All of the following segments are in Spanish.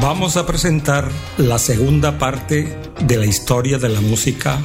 Vamos a presentar la segunda parte de la historia de la música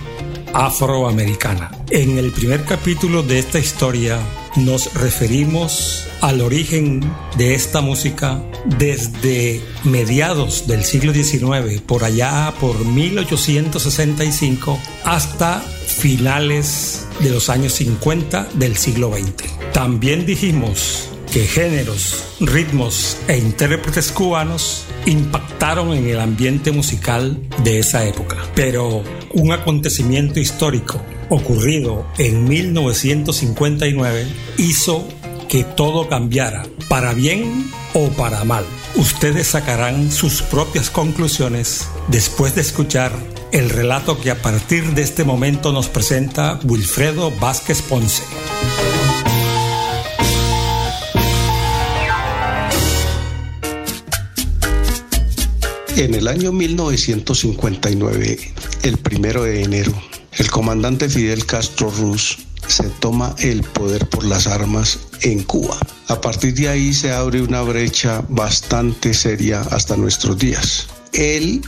afroamericana. En el primer capítulo de esta historia nos referimos al origen de esta música desde mediados del siglo XIX, por allá por 1865, hasta finales de los años 50 del siglo XX. También dijimos que géneros, ritmos e intérpretes cubanos impactaron en el ambiente musical de esa época. Pero un acontecimiento histórico ocurrido en 1959 hizo que todo cambiara, para bien o para mal. Ustedes sacarán sus propias conclusiones después de escuchar el relato que a partir de este momento nos presenta Wilfredo Vázquez Ponce. En el año 1959, el primero de enero, el comandante Fidel Castro Ruz se toma el poder por las armas en Cuba. A partir de ahí se abre una brecha bastante seria hasta nuestros días. Él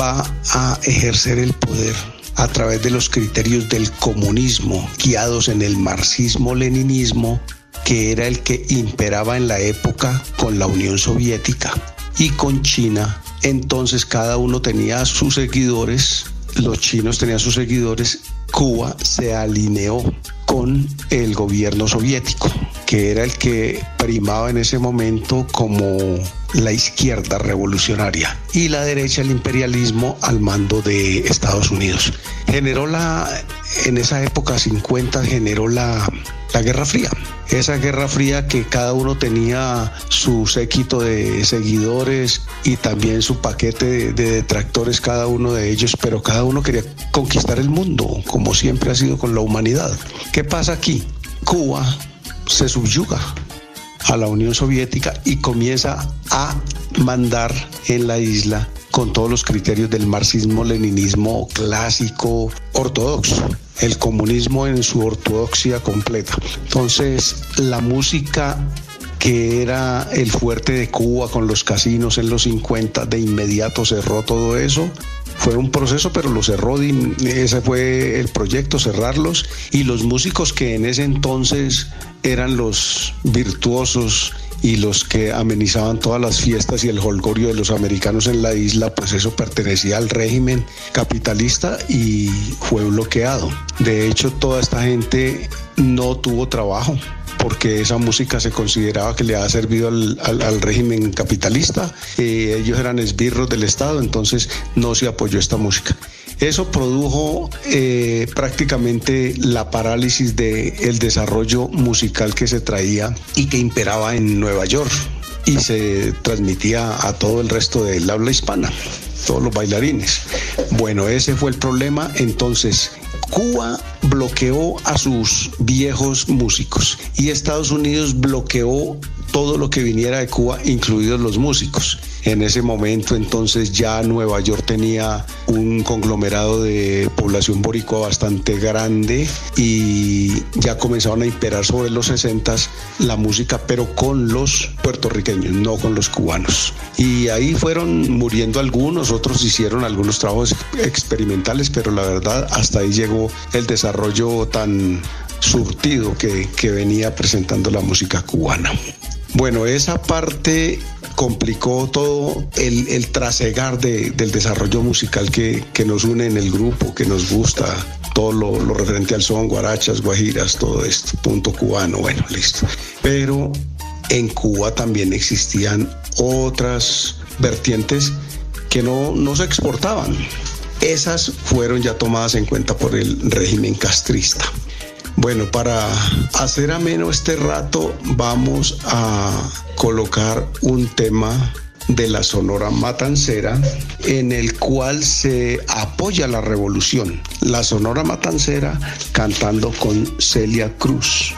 va a ejercer el poder a través de los criterios del comunismo, guiados en el marxismo-leninismo, que era el que imperaba en la época con la Unión Soviética y con China. Entonces cada uno tenía sus seguidores, los chinos tenían sus seguidores, Cuba se alineó con el gobierno soviético, que era el que primaba en ese momento como la izquierda revolucionaria y la derecha el imperialismo al mando de Estados Unidos. Generó la, en esa época 50, generó la, la Guerra Fría. Esa Guerra Fría que cada uno tenía su séquito de seguidores y también su paquete de, de, detractores, cada uno de ellos, pero cada uno quería conquistar el mundo, como siempre ha sido con la humanidad. ¿Qué pasa aquí? Cuba se subyuga a la Unión Soviética y comienza a mandar en la isla con todos los criterios del marxismo-leninismo clásico ortodoxo, el comunismo en su ortodoxia completa. Entonces, la música que era el fuerte de Cuba con los casinos en los 50, de inmediato cerró todo eso fue un proceso, pero lo cerró, ese fue el proyecto, cerrarlos. Y los músicos que en ese entonces eran los virtuosos y los que amenizaban todas las fiestas y el holgorio de los americanos en la isla, pues eso pertenecía al régimen capitalista y fue bloqueado. De hecho, toda esta gente no tuvo trabajo porque esa música se consideraba que le había servido al, al, régimen capitalista. Eh, ellos eran esbirros del Estado, entonces no se apoyó esta música. Eso produjo eh, prácticamente la parálisis del desarrollo musical que se traía y que imperaba en Nueva York y se transmitía a todo el resto del habla hispana, todos los bailarines. Bueno, ese fue el problema. Entonces, Cuba bloqueó a sus viejos músicos y Estados Unidos bloqueó todo lo que viniera de Cuba, incluidos los músicos. En ese momento entonces ya Nueva York tenía un conglomerado de población boricua bastante grande y ya comenzaron a imperar sobre los 60 la música, pero con los puertorriqueños, no con los cubanos. Y ahí fueron muriendo algunos, otros hicieron algunos trabajos experimentales, pero la verdad hasta ahí llegó el desarrollo tan surtido que, que venía presentando la música cubana. Bueno, esa parte complicó todo el, trasegar del desarrollo musical que, nos une en el grupo, que nos gusta, todo lo, lo, referente al son, guarachas, guajiras, todo esto, punto cubano, bueno, listo. Pero en Cuba también existían otras vertientes que no, no se exportaban. Esas fueron ya tomadas en cuenta por el régimen castrista. Bueno, para hacer ameno este rato vamos a colocar un tema de la Sonora Matancera en el cual se apoya la revolución. La Sonora Matancera cantando con Celia Cruz.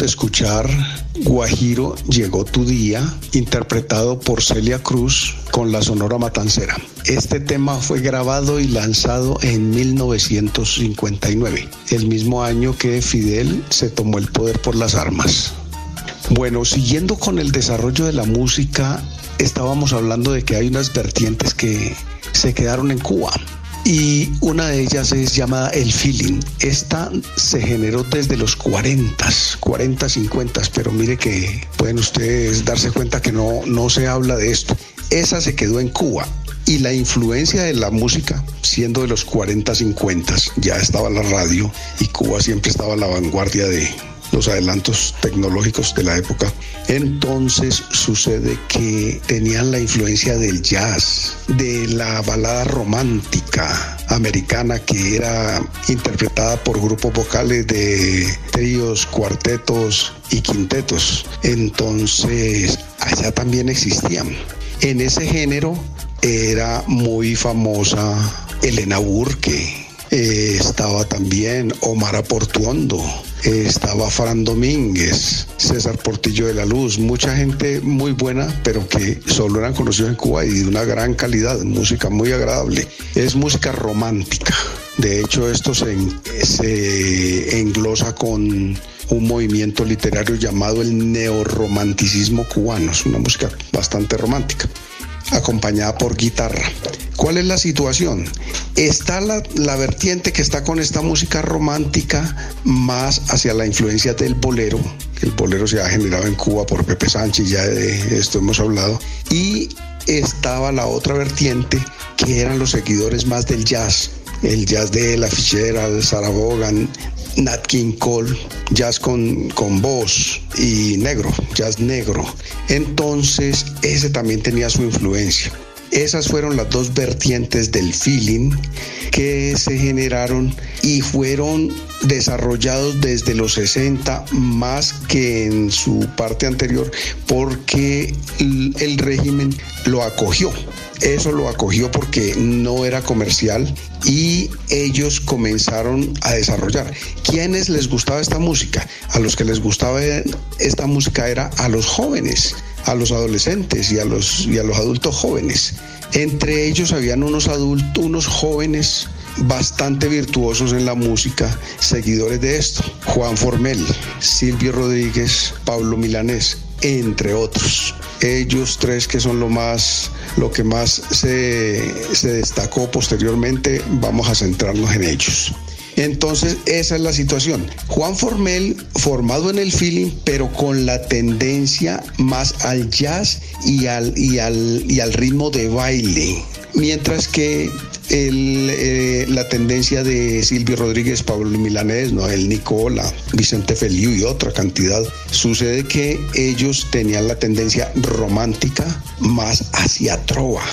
De escuchar Guajiro Llegó tu día, interpretado por Celia Cruz con la Sonora Matancera. Este tema fue grabado y lanzado en 1959, el mismo año que Fidel se tomó el poder por las armas. Bueno, siguiendo con el desarrollo de la música, estábamos hablando de que hay unas vertientes que se quedaron en Cuba y una de ellas es llamada El Feeling. Esta se generó desde los 40, 40, 50, pero mire que pueden ustedes darse cuenta que no, no se habla de esto. Esa se quedó en Cuba y la influencia de la música, siendo de los 40, 50, ya estaba la radio y Cuba siempre estaba a la vanguardia de, los adelantos tecnológicos de la época. Entonces sucede que tenían la influencia del jazz, de la balada romántica americana que era interpretada por grupos vocales de tríos, cuartetos y quintetos. Entonces allá también existían. En ese género era muy famosa Elena Burke, eh, estaba también Omar Aportuondo, estaba Fran Domínguez, César Portillo de la Luz, mucha gente muy buena, pero que solo eran conocidos en Cuba y de una gran calidad, música muy agradable. Es música romántica. De hecho, esto se, se englosa con un movimiento literario llamado el neorromanticismo cubano. Es una música bastante romántica acompañada por guitarra. ¿Cuál es la situación? Está la, la, vertiente que está con esta música romántica más hacia la influencia del bolero. El bolero se ha generado en Cuba por Pepe Sánchez, ya de esto hemos hablado. Y estaba la otra vertiente eran los seguidores más del jazz. El jazz de La Fichera, Sarah Vaughan, Nat King Cole, jazz con, con voz y negro, jazz negro. Entonces, ese también tenía su influencia. Esas fueron las dos vertientes del feeling que se generaron y fueron desarrollados desde los 60 más que en su parte anterior porque el régimen lo acogió. Eso lo acogió porque no era comercial y ellos comenzaron a desarrollar. ¿Quiénes les gustaba esta música? A los que les gustaba esta música era a los jóvenes, a los adolescentes y a los, y a los adultos jóvenes. Entre ellos habían unos adultos, unos jóvenes bastante virtuosos en la música, seguidores de esto. Juan Formel, Silvio Rodríguez, Pablo Milanés, entre otros. Ellos tres que son lo más, lo que más se, se destacó posteriormente, vamos a centrarnos en ellos. Entonces, esa es la situación. Juan Formel, formado en el feeling, pero con la tendencia más al jazz y al, y al, y al ritmo de baile. Mientras que eh, la tendencia de Silvio Rodríguez, Pablo Milanés, Noel Nicola, Vicente Feliu y otra cantidad, sucede que ellos tenían la tendencia romántica más hacia trova.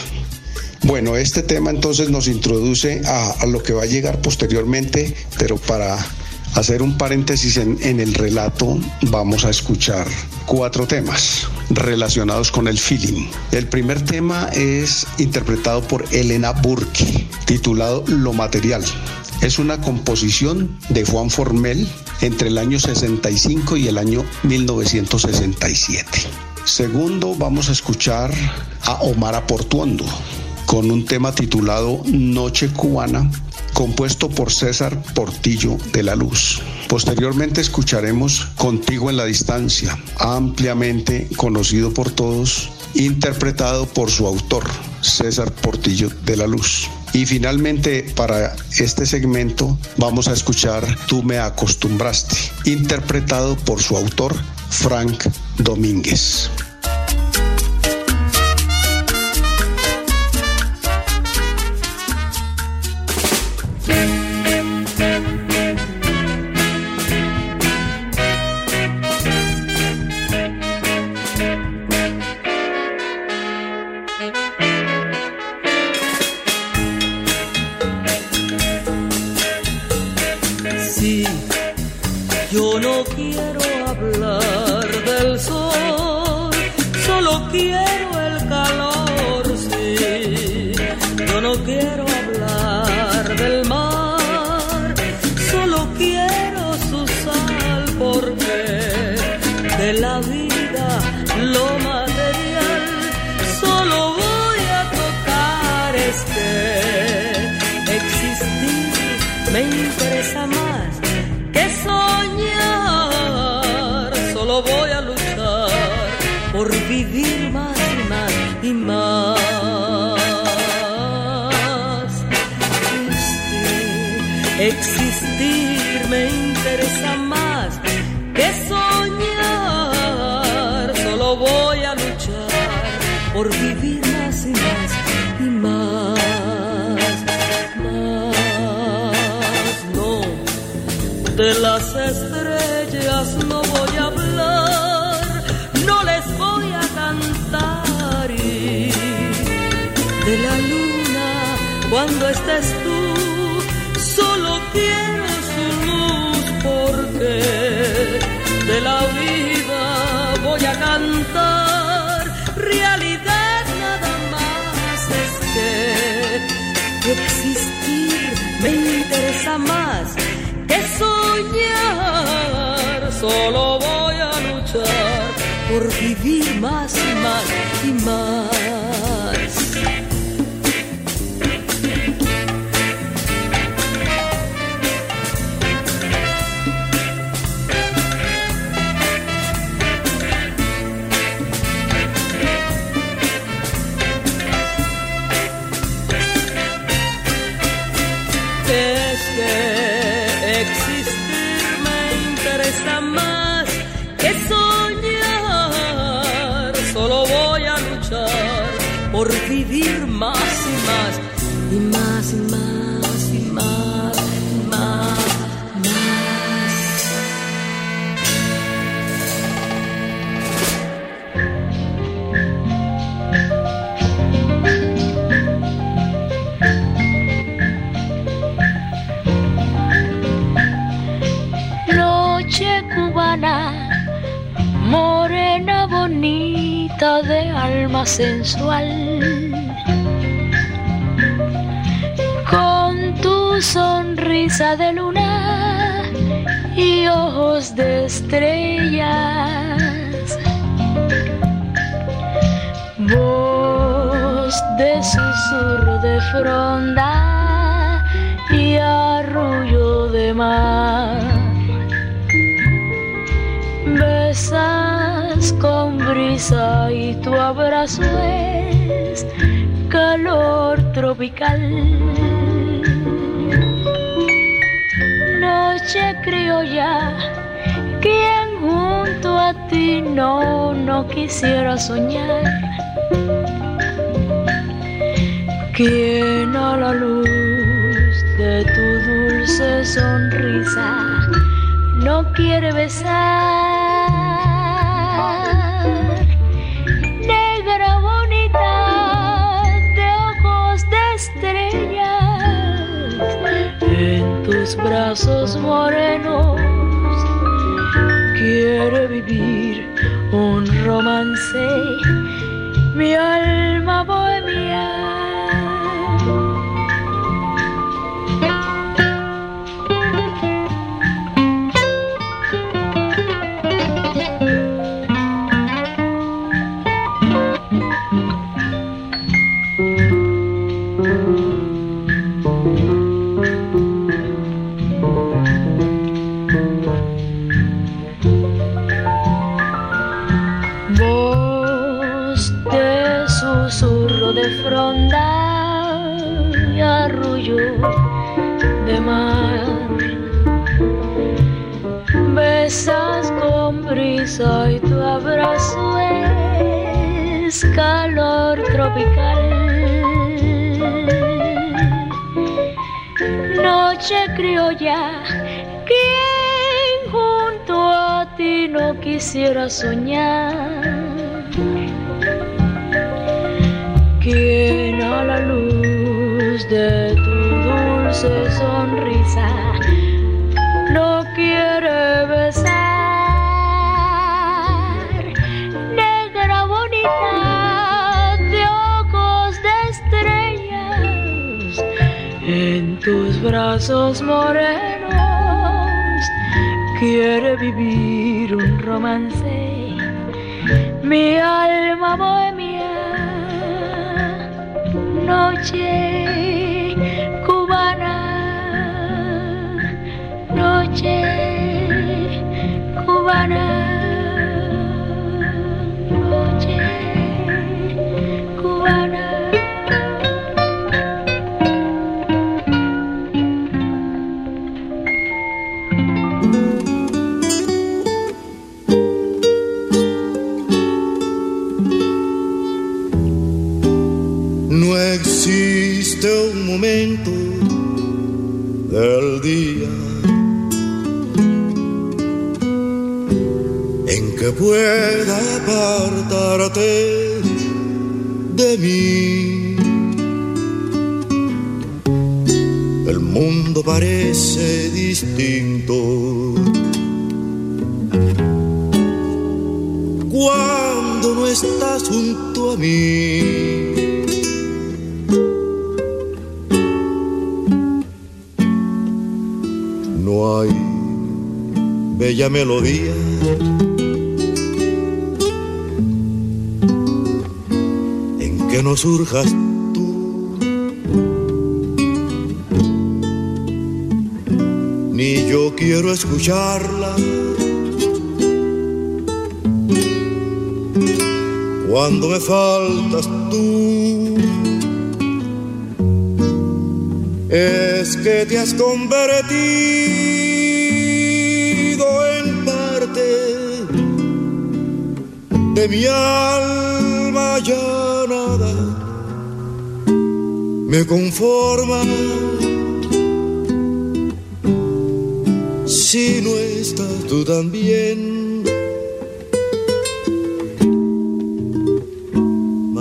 Bueno, este tema entonces nos introduce a, a lo que va a llegar posteriormente, pero para hacer un paréntesis en, el relato, vamos a escuchar cuatro temas relacionados con el feeling. El primer tema es interpretado por Elena Burke, titulado Lo Material. Es una composición de Juan Formel entre el año 65 y el año 1967. Segundo, vamos a escuchar a Omar Aportuondo con un tema titulado Noche Cubana compuesto por César Portillo de la Luz. Posteriormente escucharemos Contigo en la Distancia, ampliamente conocido por todos, interpretado por su autor, César Portillo de la Luz. Y finalmente, para este segmento, vamos a escuchar Tú me acostumbraste, interpretado por su autor, Frank Domínguez. Solo voy a luchar por vivir más sensual. Con tu sonrisa de luna y ojos de estrellas. Voz de susurro de fronda y arrullo de mar. Y tu abrazo es calor tropical. Noche criolla, quien junto a ti no, no quisiera soñar. Quien a la luz de tu dulce sonrisa no quiere besar. Tus brazos morenos quiere vivir un romance, mi alma bohemia. Quisiera soñar. Quien a la luz de tu dulce sonrisa no quiere besar. Negra bonita de ojos de estrellas, en tus brazos morenos quiere vivir romance. Mi alma bohemia,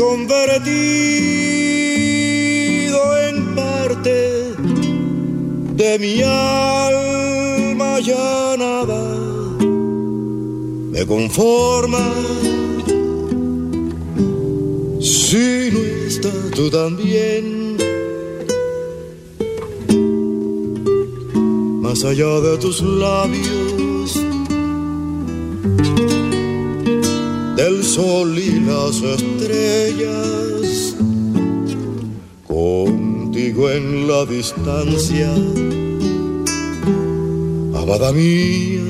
convertido en parte de mi alma ya nada me conforma. Si no estás tú también. Más allá de tus labios sol y las estrellas, contigo en la distancia, amada mía.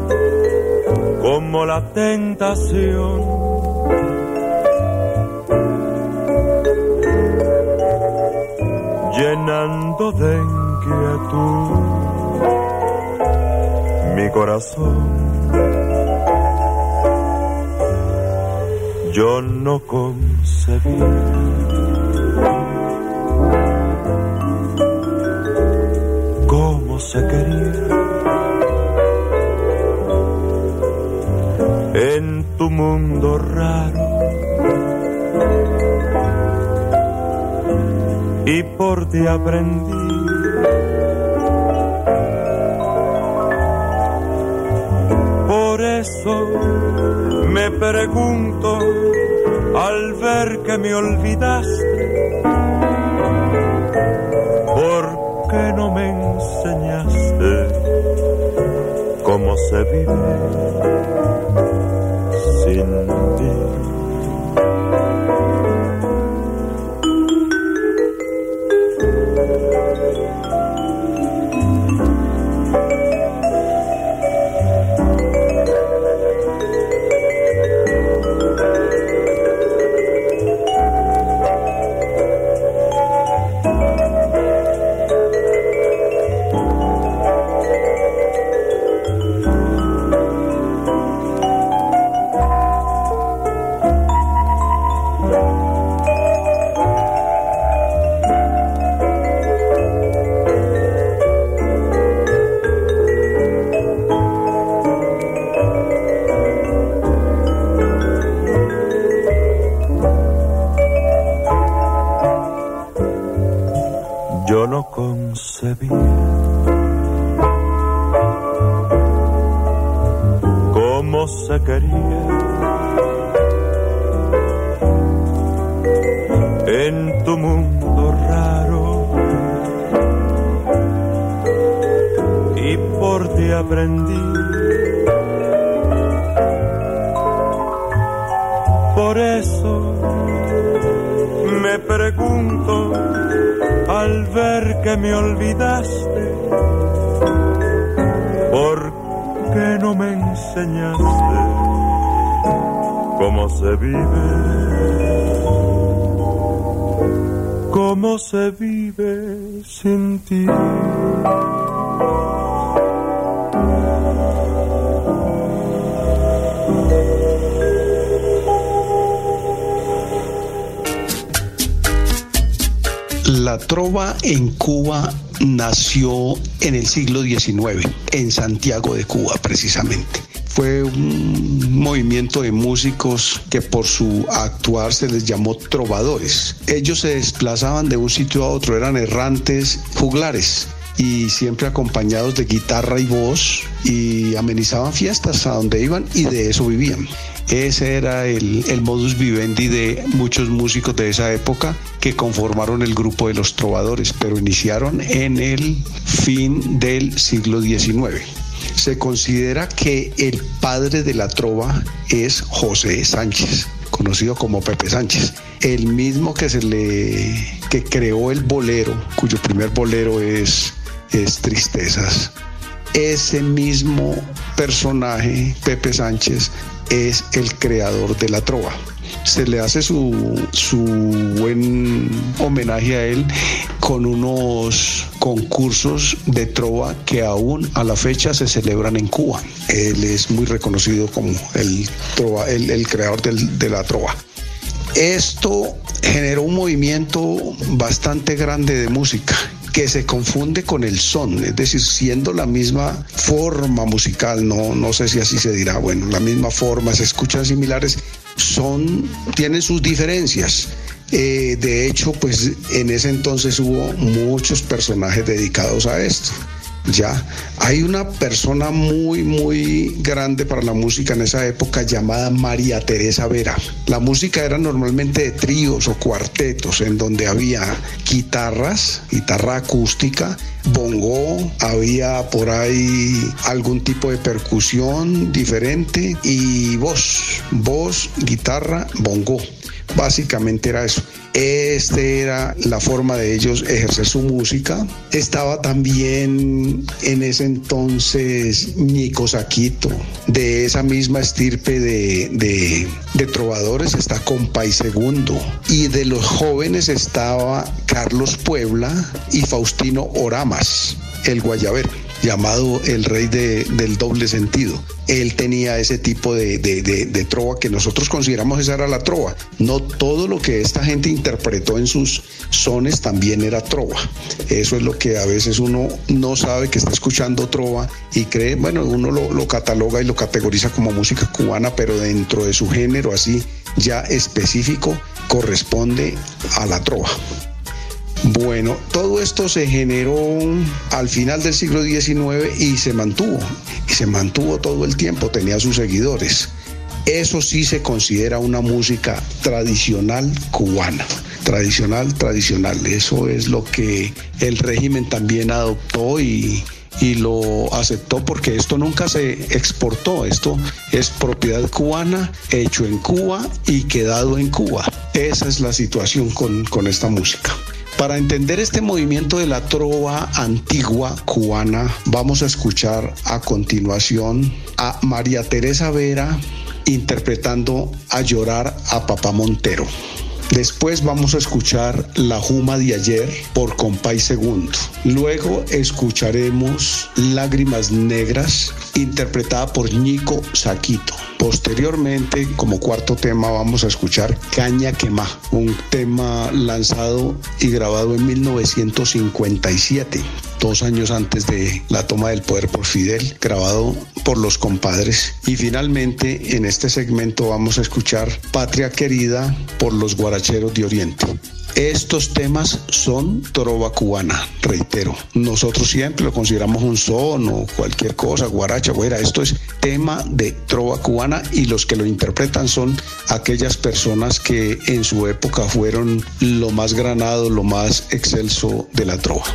como la tentación. Llenando de inquietud mi corazón. Yo no concebí mundo raro y por ti aprendí. Por eso me pregunto al ver que me olvidaste, ¿por qué no me enseñaste cómo se vive sin ti? trova en Cuba nació en el siglo XIX, en Santiago de Cuba precisamente. Fue un movimiento de músicos que por su actuar se les llamó trovadores. Ellos se desplazaban de un sitio a otro, eran errantes juglares y siempre acompañados de guitarra y voz y amenizaban fiestas a donde iban y de eso vivían. Ese era el, modus vivendi de muchos músicos de esa época que conformaron el grupo de los trovadores, pero iniciaron en el fin del siglo XIX. Se considera que el padre de la trova es José Sánchez, conocido como Pepe Sánchez, el mismo que se le que creó el bolero, cuyo primer bolero es, es Tristezas. Ese mismo personaje, Pepe Sánchez, es el creador de la trova. Se le hace su, su buen homenaje a él con unos concursos de trova que aún a la fecha se celebran en Cuba. Él es muy reconocido como el, trova, el, creador de la trova. Esto generó un movimiento bastante grande de música que se confunde con el son, es decir, siendo la misma forma musical, no, no sé si así se dirá, bueno, la misma forma, se escuchan similares, son, tienen sus diferencias. Eh, de hecho, pues en ese entonces hubo muchos personajes dedicados a esto. Ya, hay una persona muy, muy grande para la música en esa época llamada María Teresa Vera. La música era normalmente de tríos o cuartetos en donde había guitarras, guitarra acústica, bongo, había por ahí algún tipo de percusión diferente y voz, voz, guitarra, bongo. Básicamente era eso. Este era la forma de ellos ejercer su música. Estaba también en ese entonces Nico Saquito, de esa misma estirpe de, de, de trovadores, está Compay Segundo. Y de los jóvenes estaba Carlos Puebla y Faustino Oramas, el guayabero llamado el rey del doble sentido. Él tenía ese tipo de, de, trova que nosotros consideramos esa era la trova. No todo lo que esta gente interpretó en sus sones también era trova. Eso es lo que a veces uno no sabe que está escuchando trova y cree, bueno, uno lo, lo cataloga y lo categoriza como música cubana, pero dentro de su género así ya específico corresponde a la trova. Bueno, todo esto se generó al final del siglo XIX y se mantuvo. Y se mantuvo todo el tiempo, tenía sus seguidores. Eso sí se considera una música tradicional cubana. Tradicional, tradicional. Eso es lo que el régimen también adoptó y, y lo aceptó porque esto nunca se exportó, esto es propiedad cubana, hecho en Cuba y quedado en Cuba. Esa es la situación con, con esta música. Para entender este movimiento de la trova antigua cubana, vamos a escuchar a continuación a María Teresa Vera interpretando a llorar a Papá Montero. Después vamos a escuchar La Juma de ayer por Compay Segundo. Luego escucharemos Lágrimas Negras interpretada por Nico Saquito. Posteriormente, como cuarto tema, vamos a escuchar Caña Quemá, un tema lanzado y grabado en 1957 dos años antes de la toma del poder por Fidel, grabado por los compadres. Y finalmente, en este segmento vamos a escuchar Patria Querida por los Guaracheros de Oriente. Estos temas son trova cubana, reitero. Nosotros siempre lo consideramos un son o cualquier cosa, guaracha, güera. Esto es tema de trova cubana y los que lo interpretan son aquellas personas que en su época fueron lo más granado, lo más excelso de la trova.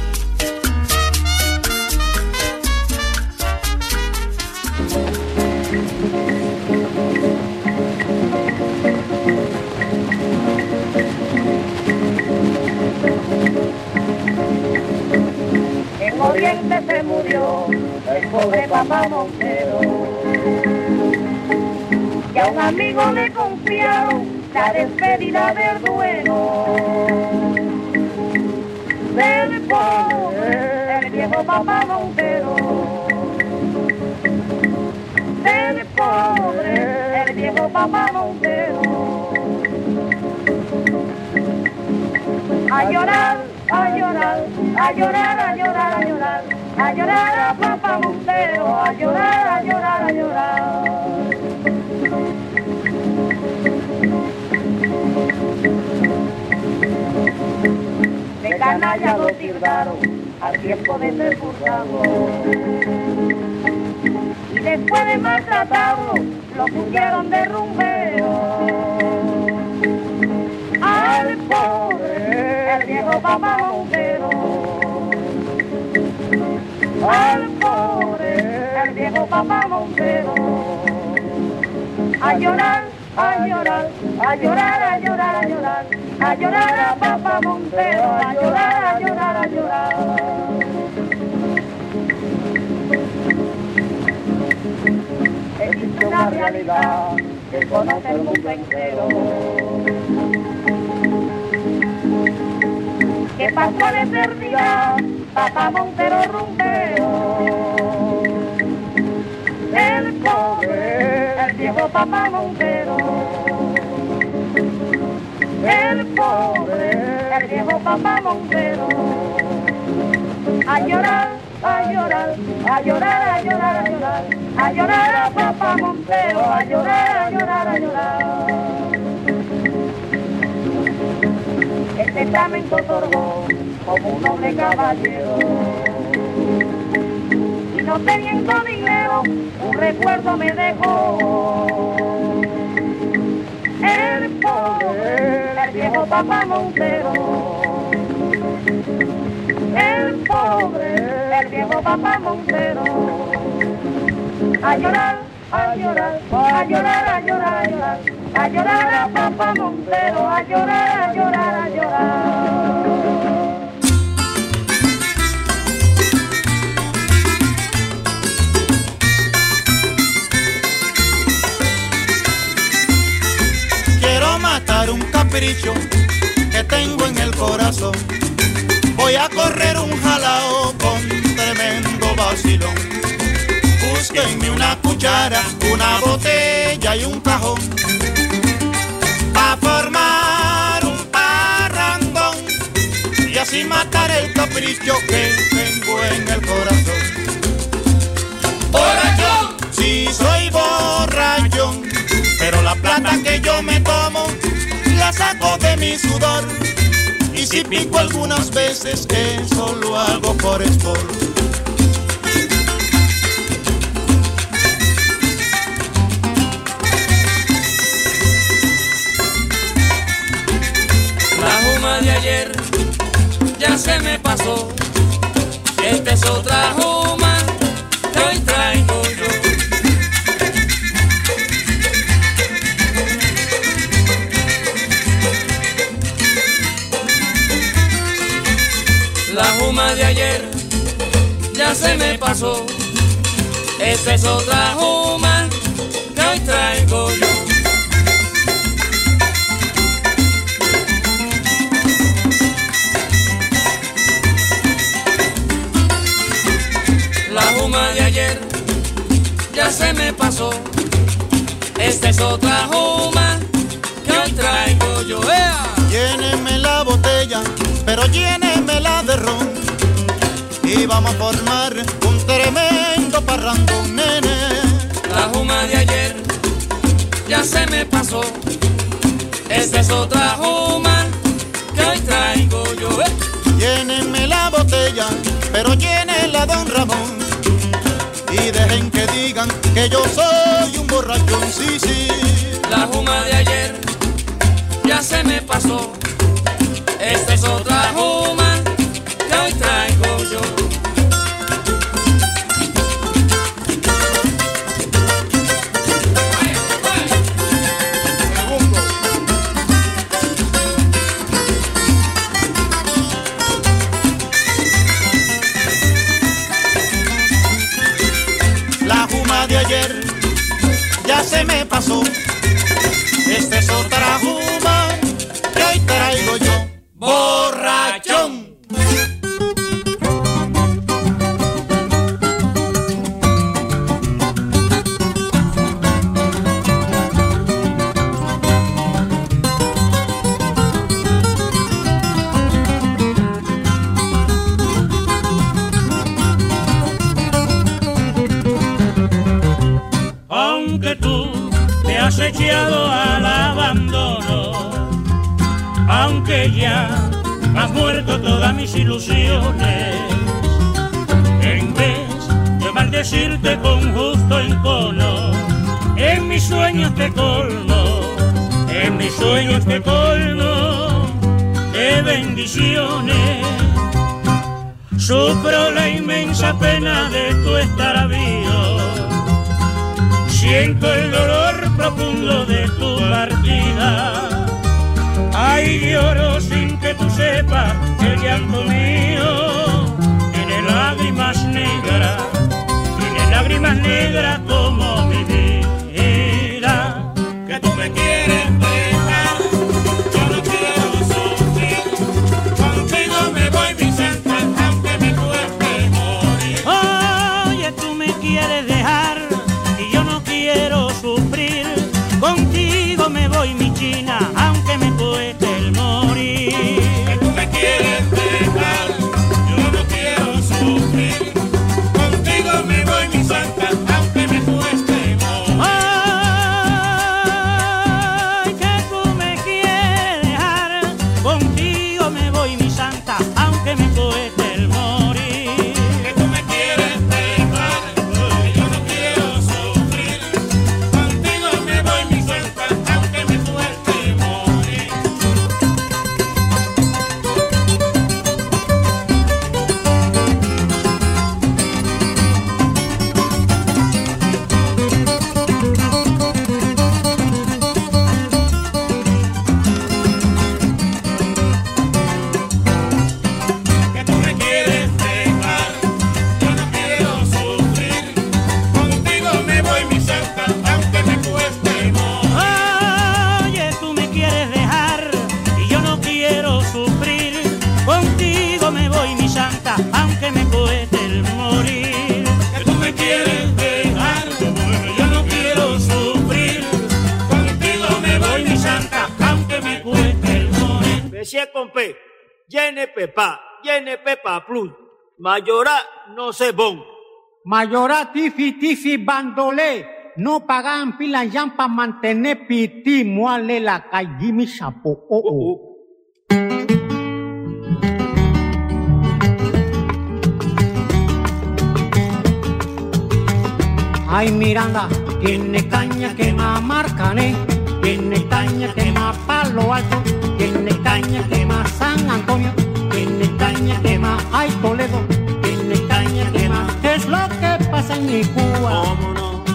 Papá Montero. Y a un amigo le confiaron la despedida del duelo. Del pobre, el viejo papá Montero. Del pobre, el viejo papá Montero. A llorar, a llorar, a llorar, a llorar, a llorar a llorar a papá Montero, a llorar, a llorar, a llorar. De canalla lo tildaron al tiempo de ser purgado. Y después de maltratarlo, lo pusieron de rumbero. Al pobre, el viejo papá Montero al pobre, el viejo papá Montero. A llorar, a llorar, a llorar, a llorar, a llorar, a llorar a papá Montero, a llorar, a llorar, a llorar. Existe una realidad que conoce el mundo entero. Que pasó de eternidad papá Montero rumbero. El pobre, el viejo papá Montero. El pobre, el viejo papá Montero. A llorar, a llorar, a llorar, a llorar, a llorar, a llorar a papá Montero, a llorar, a llorar, a llorar. Este testamento otorgó como un hombre caballero. No teniendo dinero, un recuerdo me dejó. El pobre, el viejo papá Montero. El pobre, el viejo papá Montero. A llorar, a llorar, a llorar, a llorar, a llorar. A llorar a papá Montero, a llorar, a llorar, a llorar. Un capricho que tengo en el corazón. Voy a correr un jalao con tremendo vacilón. Búsquenme una cuchara, una botella y un cajón. Pa' formar un parrandón y así matar el capricho que tengo en el corazón. Borrachón, sí soy borrachón, pero la plata que yo me tomo la saco de mi sudor y si pico algunas veces, eso lo hago por sport. De ayer ya se me pasó. Esta es otra juma La juma de ayer ya se me pasó. Esta es otra juma que hoy traigo yo. La juma de ayer ya se me pasó. Esta es otra juma que hoy traigo yo. ¡Ea! Lléneme la botella, pero lléneme la de ron. Y vamos a formar un tremendo parrando, nene. La juma de ayer ya se me pasó. Esta es otra juma que hoy traigo yo. ¡Eh! Llénenme la botella, pero llénela don Ramón. Y dejen que digan que yo soy un borrachón, sí, sí. La juma de ayer ya se me pasó. Esta es otra juma que hoy traigo yo. La ya has muerto todas mis ilusiones, en vez de maldecirte con justo encono, en mis sueños te colmo, en mis sueños te colmo de bendiciones. Sufro la inmensa pena de tu extravío Siento el dolor profundo de tu partida. Ay, lloro sin que tú sepas que el llanto mío tiene lágrimas negras, tiene lágrimas negras como mi vida. Que tú me quieres Mayorá no se bon. Mayorá tifi tifi bandolé. No pagan pilan yampa mantener piti muale la kajimi chapo. Oh oh. oh, oh. Ay Miranda, tiene caña que más marcané, tiene caña que más palo alto, tiene caña que más San Antonio, tiene caña que más ay Toledo que pasa en mi Cuba,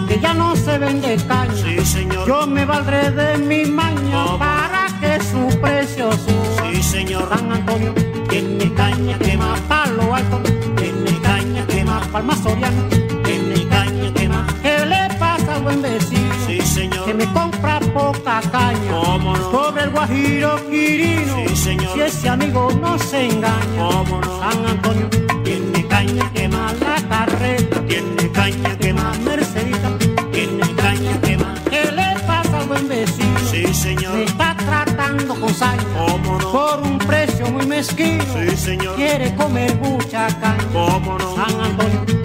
que ya no se vende caña. Sí, señor. Yo me valdré de mi maña para que su precio suba. Sí, señor. San Antonio tiene caña que más palo alto, tiene caña que más palma soriana, tiene caña que más. ¿Qué le pasa al buen vecino? Sí, señor. Que me compra poca caña. ¿Cómo no? Sobre el guajiro quirino. Sí, señor. Si ese amigo no se engaña. ¿Cómo no? San Antonio tiene caña que más la carreta, Tiene caña que más. Mercedita. Tiene caña que más. ¿Qué le pasa al buen vecino? Sí, señor. está tratando con. ¿Cómo no? Por un precio muy mezquino. Sí, señor. Quiere comer mucha caña. ¿Cómo no? San Antonio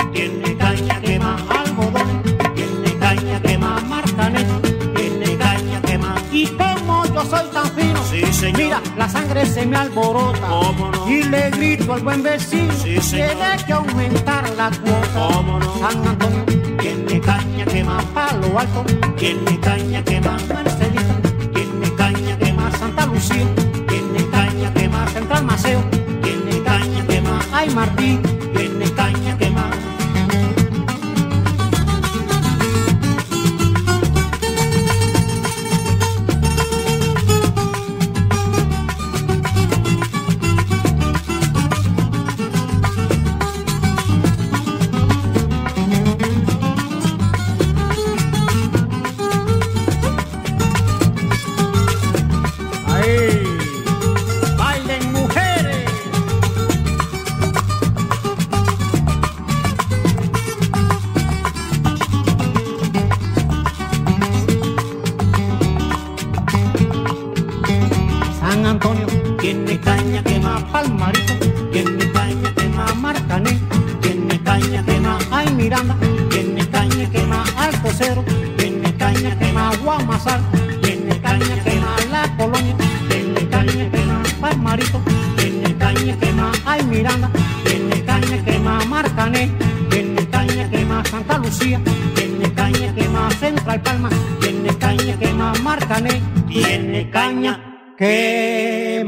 soy tan fino. Sí, señor. Mira, la sangre se me alborota. ¿Cómo no? Y le grito al buen vecino. Sí, señor. Tiene que aumentar la cuota. ¿Cómo no? San Antonio tiene caña que más palo alto. Tiene caña que más Mercedita. Tiene caña que más Santa Lucía. Tiene caña que más Central Maceo. Tiene caña que más Ay Martín. Miranda, tiene caña que más alto cero, tiene caña que más guamasal, tiene caña que más la colonia, tiene caña que más palmarito, tiene caña que más ay Miranda, tiene caña que más marcané, tiene caña que más Santa Lucía, tiene caña que más Central Palma, tiene caña que más marcané, tiene caña que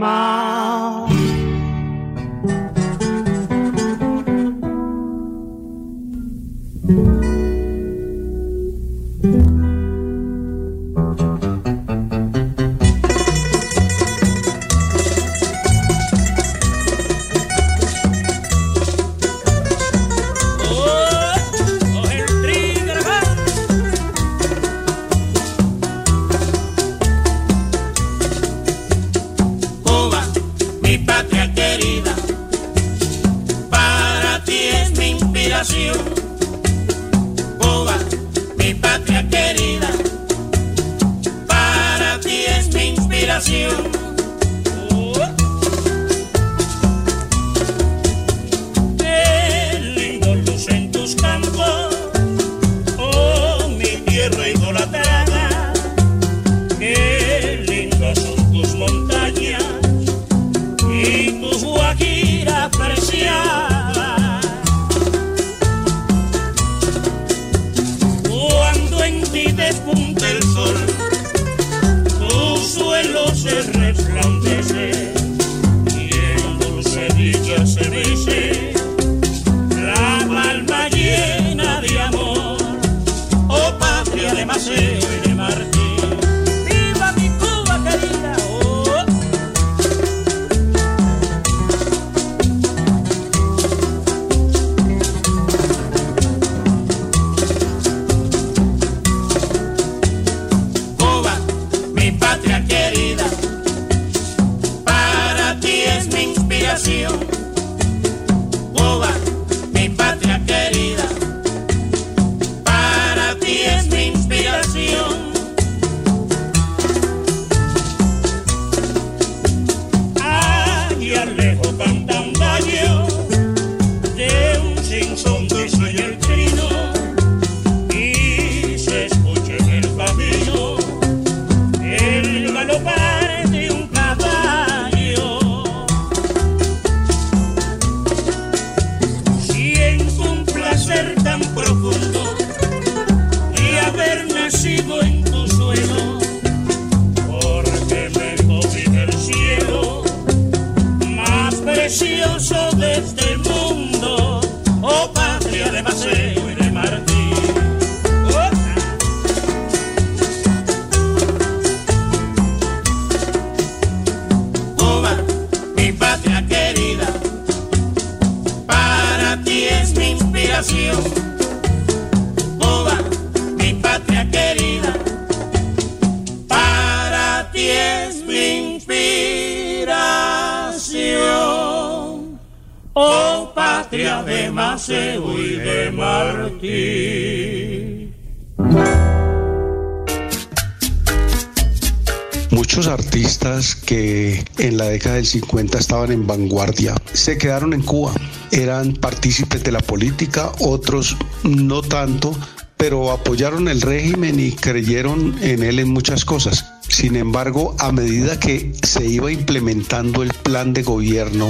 50 estaban en vanguardia se quedaron en Cuba. Eran partícipes de la política, otros no tanto, pero apoyaron el régimen y creyeron en él en muchas cosas. Sin embargo, a medida que se iba implementando el plan de gobierno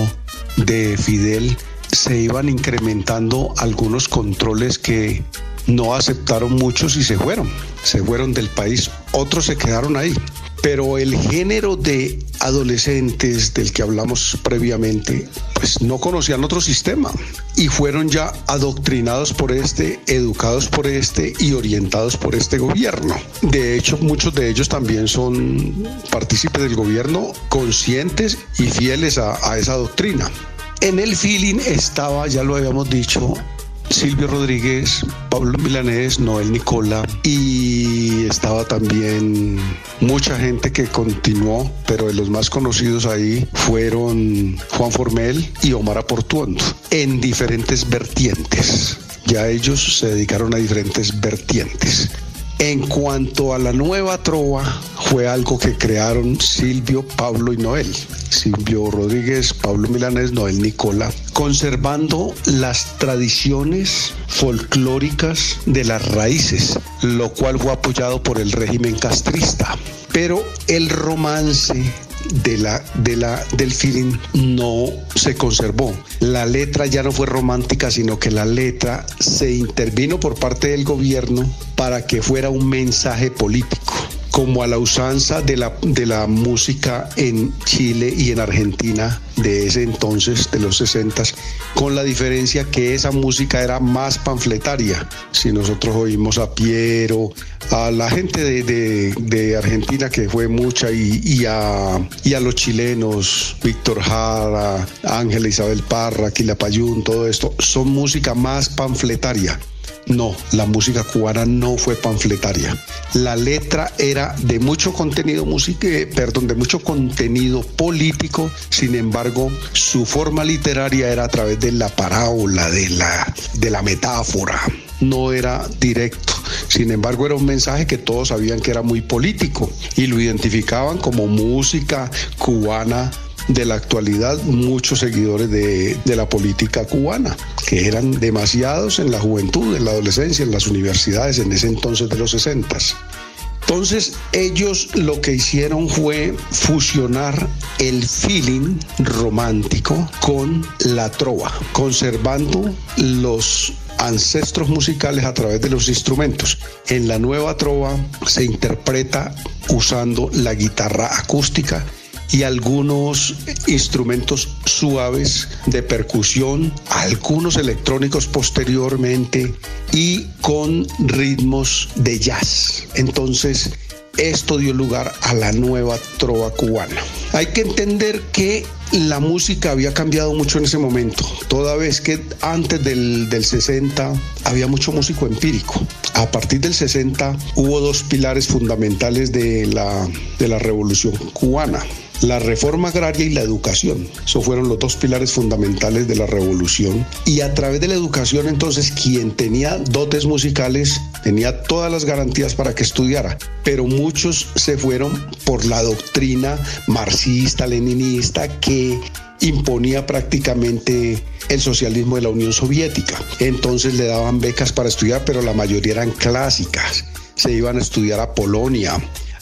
de Fidel, se iban incrementando algunos controles que no aceptaron muchos y se fueron. Se fueron del país, otros se quedaron ahí. Pero el género de adolescentes del que hablamos previamente, pues no conocían otro sistema y fueron ya adoctrinados por este, educados por este y orientados por este gobierno. De hecho, muchos de ellos también son partícipes del gobierno conscientes y fieles a, esa doctrina. En el feeling estaba, ya lo habíamos dicho, Silvio Rodríguez, Pablo Milanés, Noel Nicola y estaba también mucha gente que continuó, pero de los más conocidos ahí fueron Juan Formel y Omar Aportuondo en diferentes vertientes. Ya ellos se dedicaron a diferentes vertientes. En cuanto a la nueva trova, fue algo que crearon Silvio, Pablo y Noel. Silvio Rodríguez, Pablo Milanés, Noel Nicola, conservando las tradiciones folclóricas de las raíces, lo cual fue apoyado por el régimen castrista. Pero el romance de la, de la, del feeling no se conservó. La letra ya no fue romántica, sino que la letra se intervino por parte del gobierno para que fuera un mensaje político como a la usanza de la, de la música en Chile y en Argentina de ese entonces, de los 60, con la diferencia que esa música era más panfletaria. Si nosotros oímos a Piero, a la gente de, de, Argentina que fue mucha y, a, y a los chilenos, Víctor Jara, Ángela Isabel Parra, Quilapayún, todo esto, son música más panfletaria. No, la música cubana no fue panfletaria. La letra era de mucho contenido música, perdón, de mucho contenido político. Sin embargo, su forma literaria era a través de la parábola, de la, de la metáfora. No era directo. Sin embargo, era un mensaje que todos sabían que era muy político y lo identificaban como música cubana de la actualidad muchos seguidores de, de, la política cubana, que eran demasiados en la juventud, en la adolescencia, en las universidades en ese entonces de los 60. Entonces ellos lo que hicieron fue fusionar el feeling romántico con la trova, conservando los ancestros musicales a través de los instrumentos. En la nueva trova se interpreta usando la guitarra acústica y algunos instrumentos suaves de percusión, algunos electrónicos posteriormente y con ritmos de jazz. Entonces, esto dio lugar a la nueva trova cubana. Hay que entender que la música había cambiado mucho en ese momento, toda vez que antes del, del 60 había mucho músico empírico. A partir del 60 hubo dos pilares fundamentales de la, de la revolución cubana la reforma agraria y la educación. Esos fueron los dos pilares fundamentales de la revolución. Y a través de la educación, entonces, quien tenía dotes musicales tenía todas las garantías para que estudiara. Pero muchos se fueron por la doctrina marxista, leninista, que imponía prácticamente el socialismo de la Unión Soviética. Entonces le daban becas para estudiar, pero la mayoría eran clásicas. Se iban a estudiar a Polonia,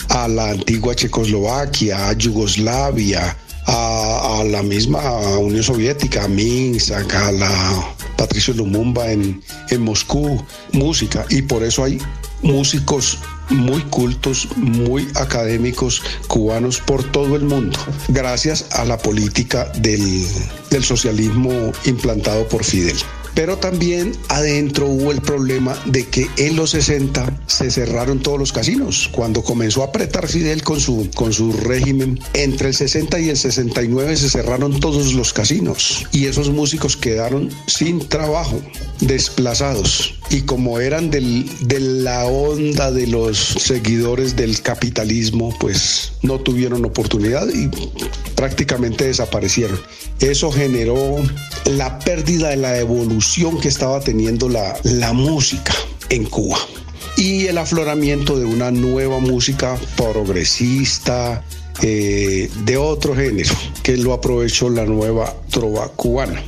a la antigua Checoslovaquia, a Yugoslavia, a, la misma Unión Soviética, a Minsk, a la Patricio Lumumba en, en Moscú, música. Y por eso hay músicos muy cultos, muy académicos cubanos por todo el mundo, gracias a la política del, del socialismo implantado por Fidel. Pero también adentro hubo el problema de que en los 60 se cerraron todos los casinos. Cuando comenzó a apretar Fidel con su, con su régimen, entre el 60 y el 69 se cerraron todos los casinos y esos músicos quedaron sin trabajo, desplazados. Y como eran del, de la onda de los seguidores del capitalismo, pues no tuvieron oportunidad y prácticamente desaparecieron. Eso generó la pérdida de la evolución que estaba teniendo la, la música en Cuba y el afloramiento de una nueva música progresista, eh, de otro género, que lo aprovechó la nueva trova cubana.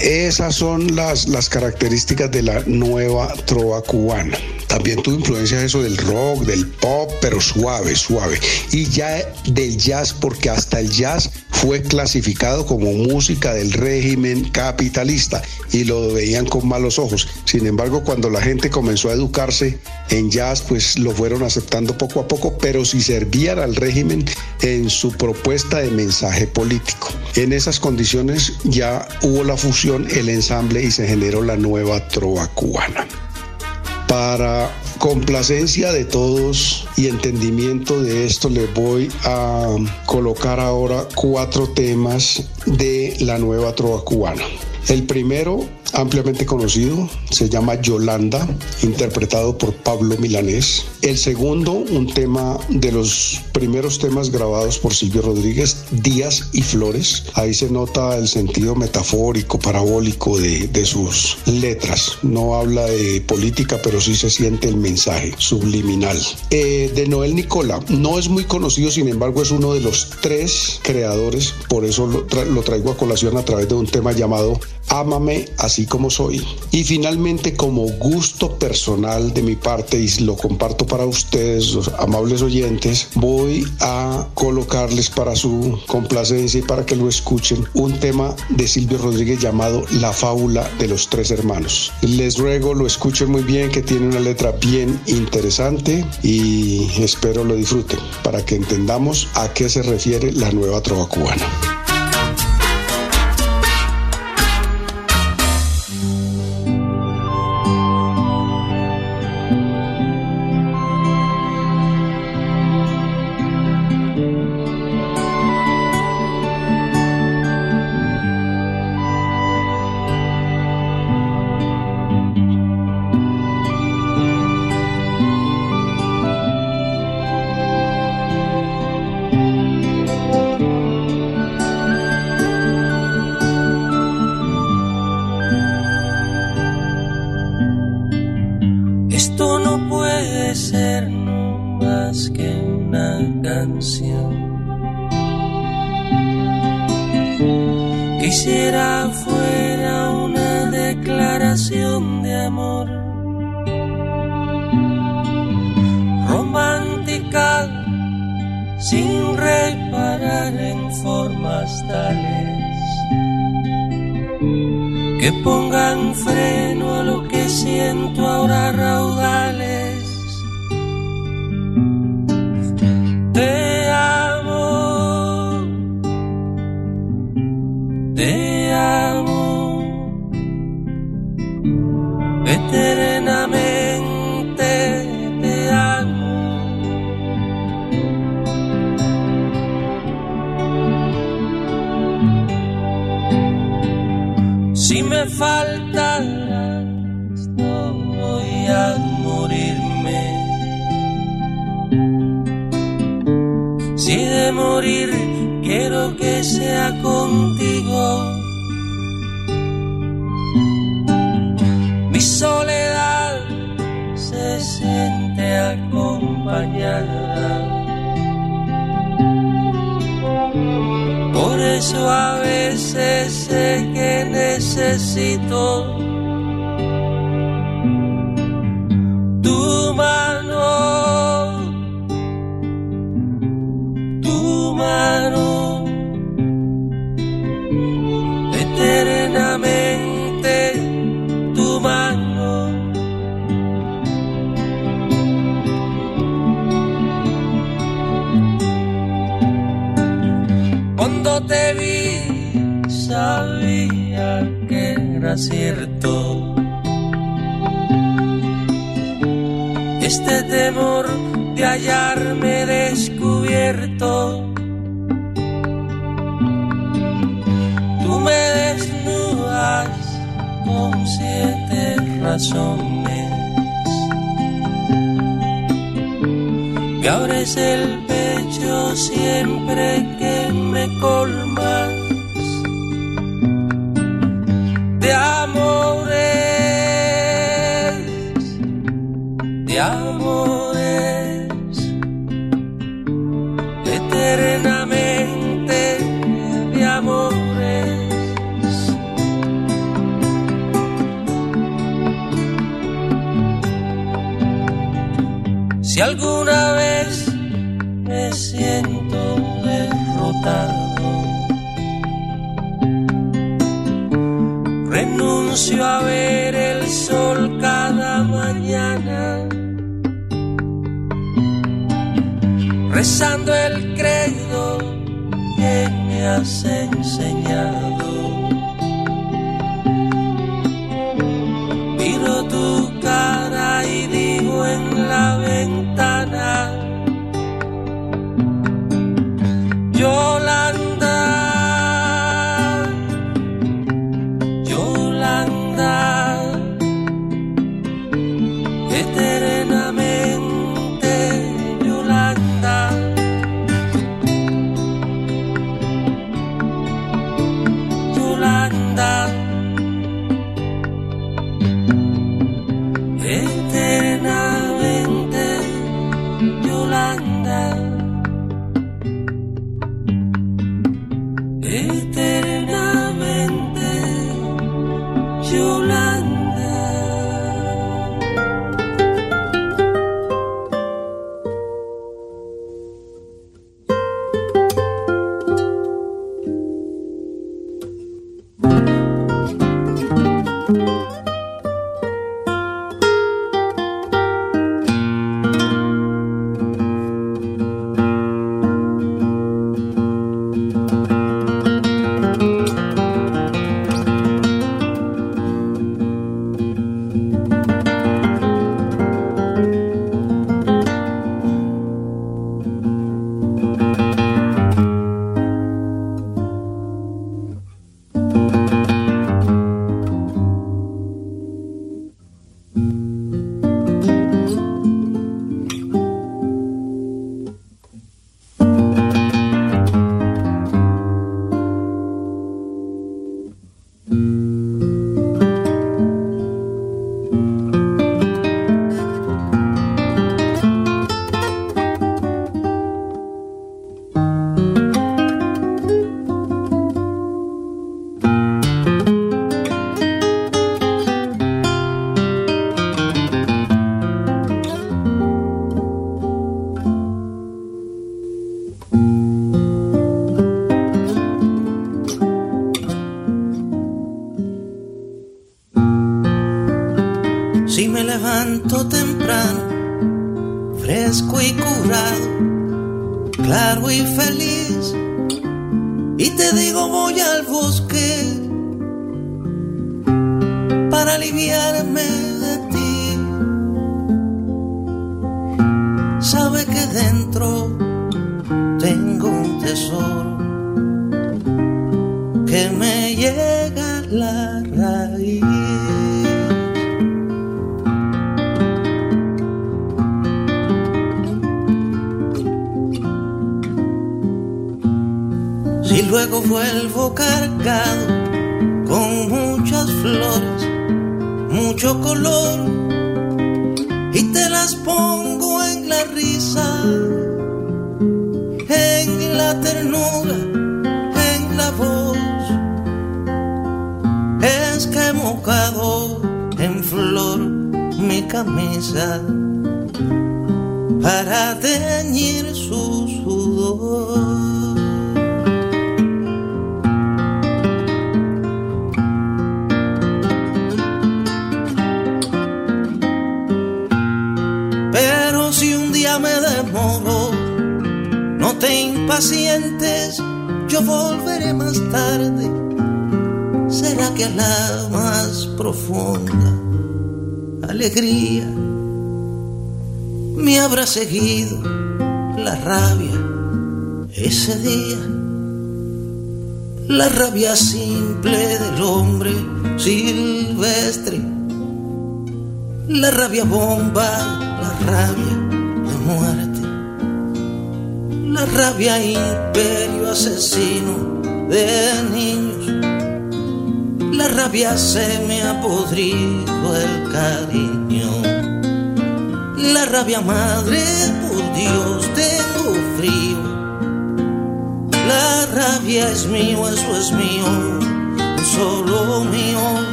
Esas son las, las características de la nueva trova cubana. También tuvo influencia eso del rock, del pop, pero suave, suave. Y ya del jazz, porque hasta el jazz fue clasificado como música del régimen capitalista y lo veían con malos ojos. Sin embargo, cuando la gente comenzó a educarse en jazz, pues lo fueron aceptando poco a poco, pero si servían al régimen en su propuesta de mensaje político. En esas condiciones ya hubo la fusión, el ensamble y se generó la nueva trova cubana. Para complacencia de todos y entendimiento de esto, les voy a colocar ahora cuatro temas de la nueva trova cubana. El primero ampliamente conocido, se llama Yolanda, interpretado por Pablo Milanés. El segundo, un tema de los primeros temas grabados por Silvio Rodríguez, Días y Flores. Ahí se nota el sentido metafórico, parabólico de, de sus letras. No habla de política, pero sí se siente el mensaje subliminal. Eh, de Noel Nicola, no es muy conocido, sin embargo es uno de los tres creadores, por eso lo, lo traigo a colación a través de un tema llamado Ámame así como soy. Y finalmente, como gusto personal de mi parte, y lo comparto para ustedes, amables oyentes, voy a colocarles para su complacencia y para que lo escuchen un tema de Silvio Rodríguez llamado La fábula de los tres hermanos. Les ruego lo escuchen muy bien, que tiene una letra bien interesante y espero lo disfruten para que entendamos a qué se refiere la nueva trova cubana.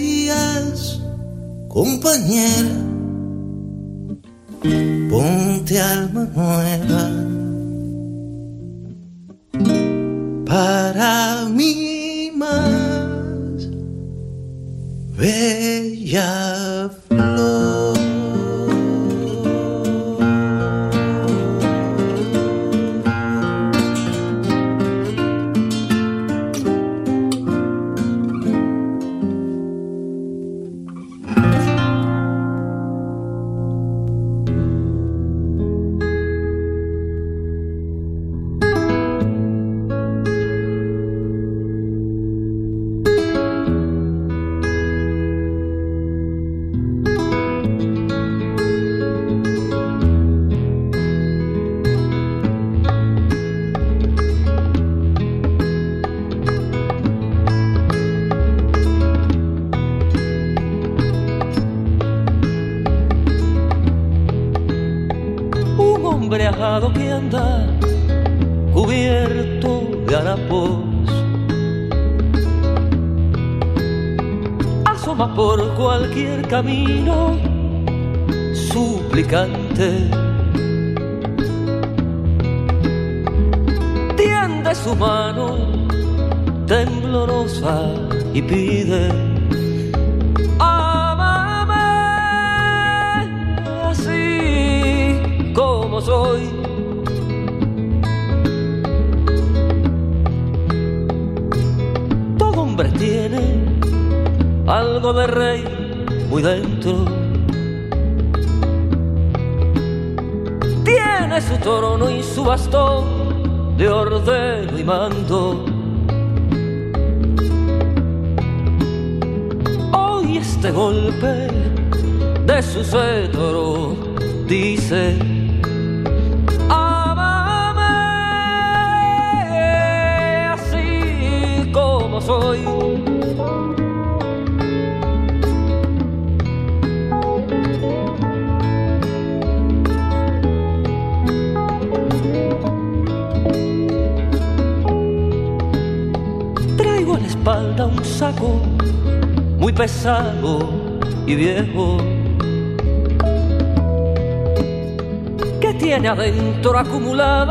días, compañera, ponte alma nueva. Para mí más bella flor. 古木了。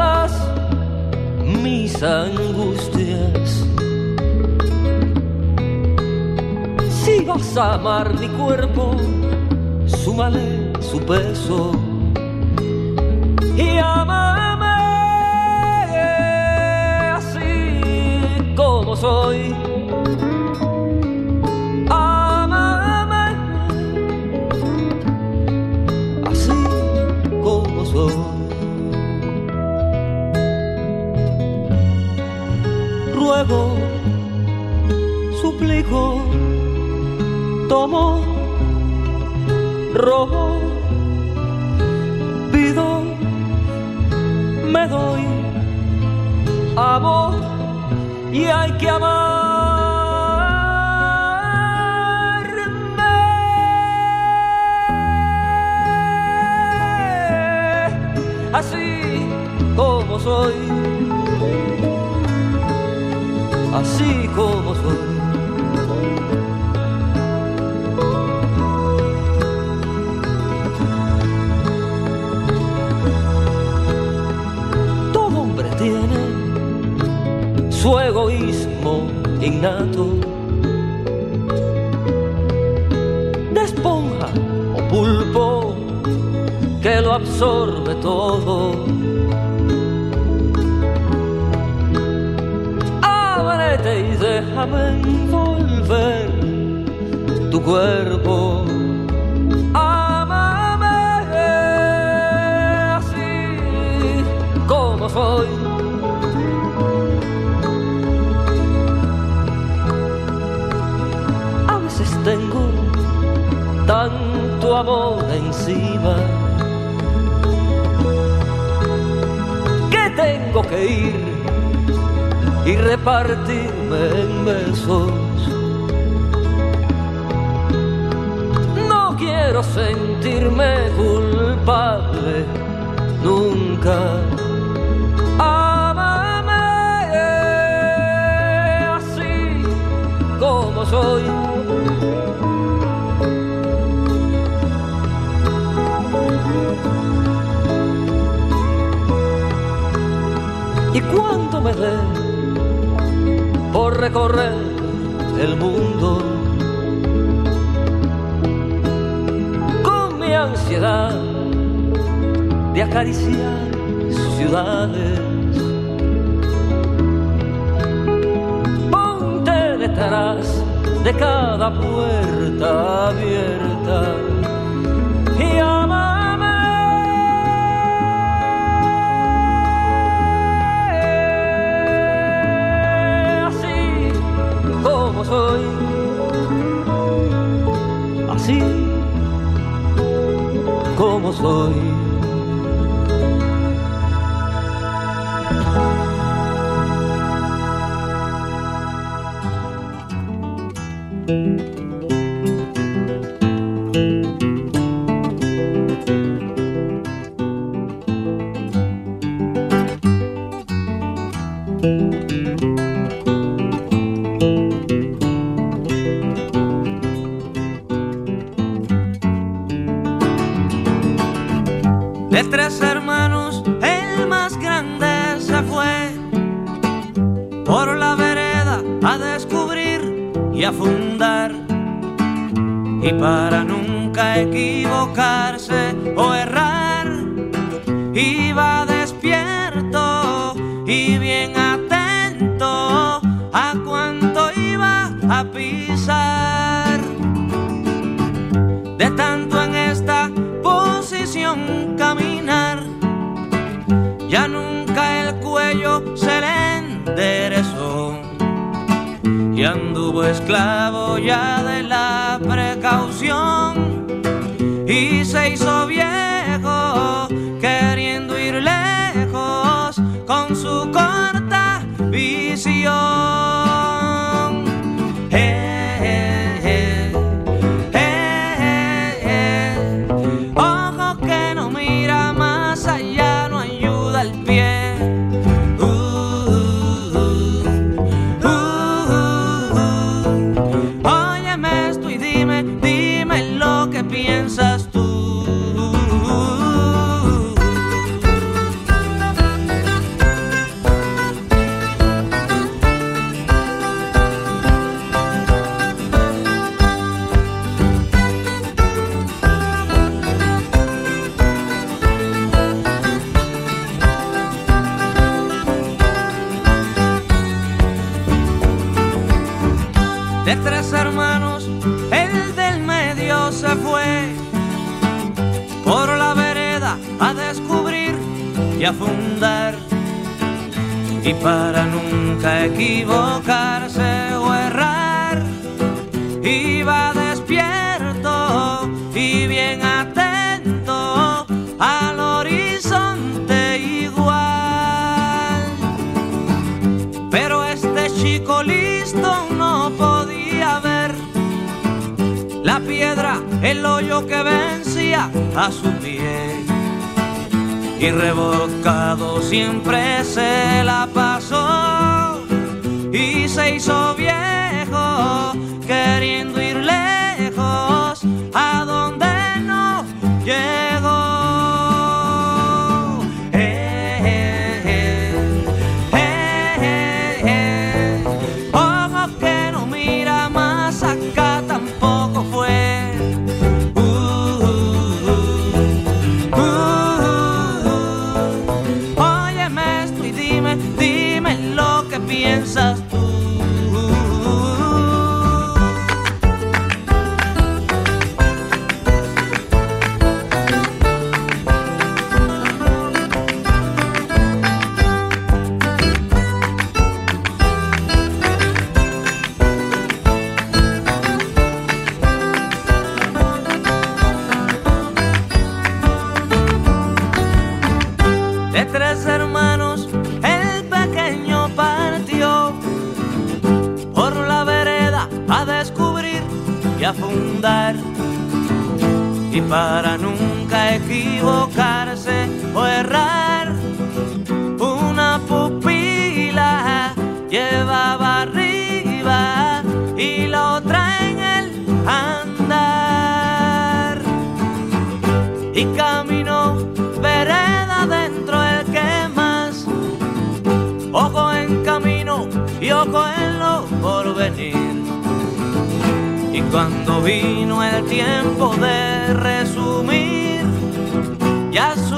y cuánto me dé por recorrer el mundo. Con mi ansiedad de acariciar ciudades. Ponte detrás de cada puerta abierta soy. Así como soy. Camino y ojo en lo por venir. Y cuando vino el tiempo de resumir, ya su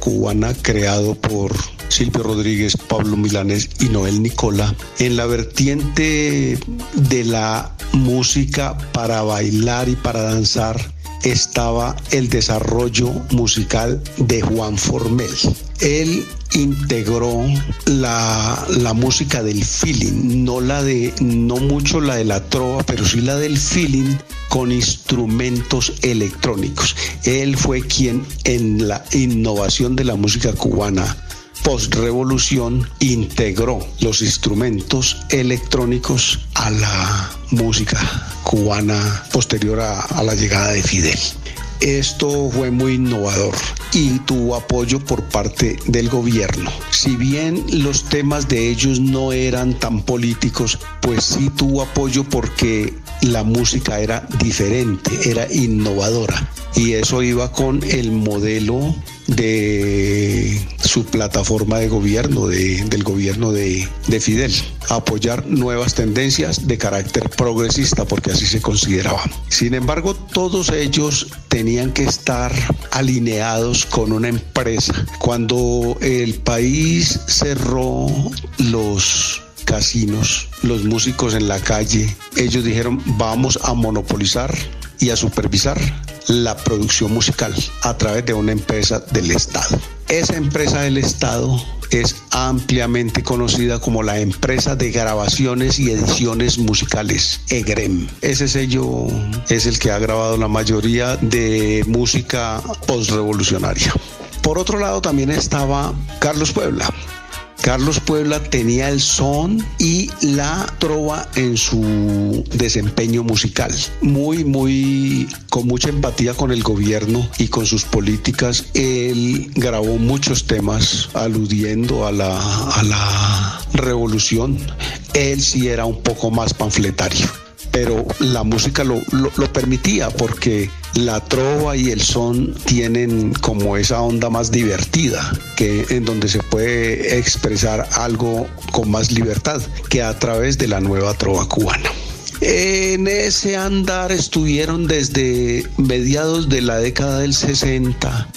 cubana creado por Silvio Rodríguez, Pablo Milanés y Noel Nicola, en la vertiente de la música para bailar y para danzar estaba el desarrollo musical de Juan Formel. Él integró la, la música del feeling, no la de, no mucho la de la trova, pero sí la del feeling con instrumentos electrónicos. Él fue quien en la innovación de la música cubana post-revolución integró los instrumentos electrónicos a la música cubana posterior a, a la llegada de Fidel. Esto fue muy innovador y tuvo apoyo por parte del gobierno. Si bien los temas de ellos no eran tan políticos, pues sí tuvo apoyo porque la música era diferente, era innovadora. y eso iba con el modelo de su plataforma de gobierno, de, del gobierno de, de, Fidel, apoyar nuevas tendencias de carácter progresista, porque así se consideraba. Sin embargo, todos ellos tenían que estar alineados con una empresa. Cuando el país cerró los casinos, los músicos en la calle, ellos dijeron vamos a monopolizar y a supervisar la producción musical a través de una empresa del Estado. Esa empresa del Estado es ampliamente conocida como la empresa de grabaciones y ediciones musicales, EGREM. Ese sello es el que ha grabado la mayoría de música postrevolucionaria. Por otro lado también estaba Carlos Puebla, Carlos Puebla tenía el son y la trova en su desempeño musical. Muy, muy con mucha empatía con el gobierno y con sus políticas. Él grabó muchos temas aludiendo a la, a la revolución. Él sí era un poco más panfletario pero la música lo, lo, permitía porque la trova y el son tienen como esa onda más divertida, que en donde se puede expresar algo con más libertad que a través de la nueva trova cubana. En ese andar estuvieron desde mediados de la década del 60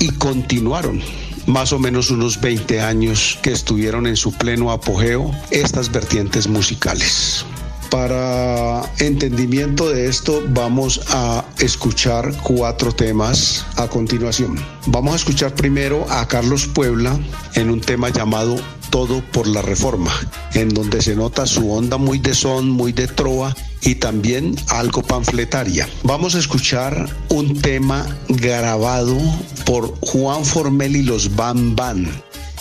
y continuaron más o menos unos 20 años que estuvieron en su pleno apogeo estas vertientes musicales. Para entendimiento de esto vamos a escuchar cuatro temas a continuación. Vamos a escuchar primero a Carlos Puebla en un tema llamado Todo por la Reforma, en donde se nota su onda muy de son, muy de trova y también algo panfletaria. Vamos a escuchar un tema grabado por Juan Formel y los Van Van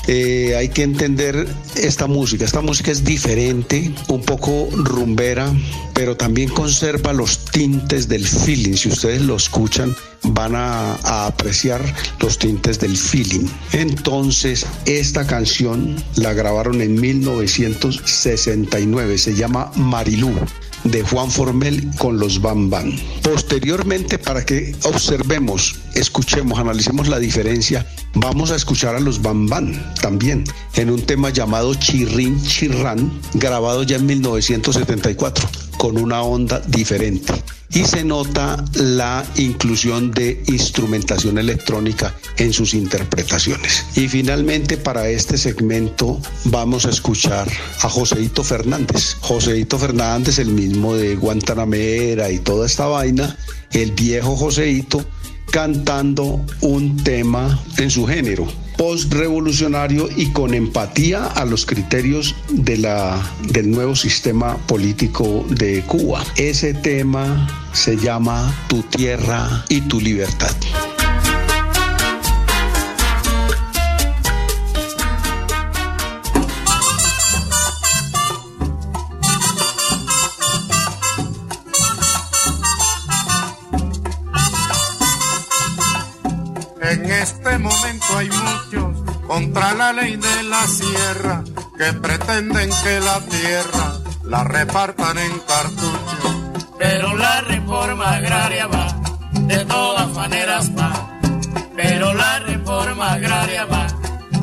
eh, hay que entender esta música. Esta música es diferente, un poco rumbera, pero también conserva los tintes del feeling. Si ustedes lo escuchan, van a, a, apreciar los tintes del feeling. Entonces, esta canción la grabaron en 1969, se llama Marilú de Juan Formel con los Bam Bam. Posteriormente, para que observemos, escuchemos, analicemos la diferencia, vamos a escuchar a los Bam Bam también en un tema llamado Chirrin Chirran, grabado ya en 1974, con una onda diferente y se nota la inclusión de instrumentación electrónica en sus interpretaciones. Y finalmente para este segmento vamos a escuchar a Joseito Fernández. Joseito Fernández, el mismo de Guantanamera y toda esta vaina, el viejo Joseito cantando un tema en su género postrevolucionario y con empatía a los criterios de la, del nuevo sistema político de Cuba. Ese tema se llama Tu tierra y tu libertad. En este momento hay muchos contra la ley de la sierra que pretenden que la tierra la repartan en cartuchos. Pero la reforma agraria va, de todas maneras va. Pero la reforma agraria va,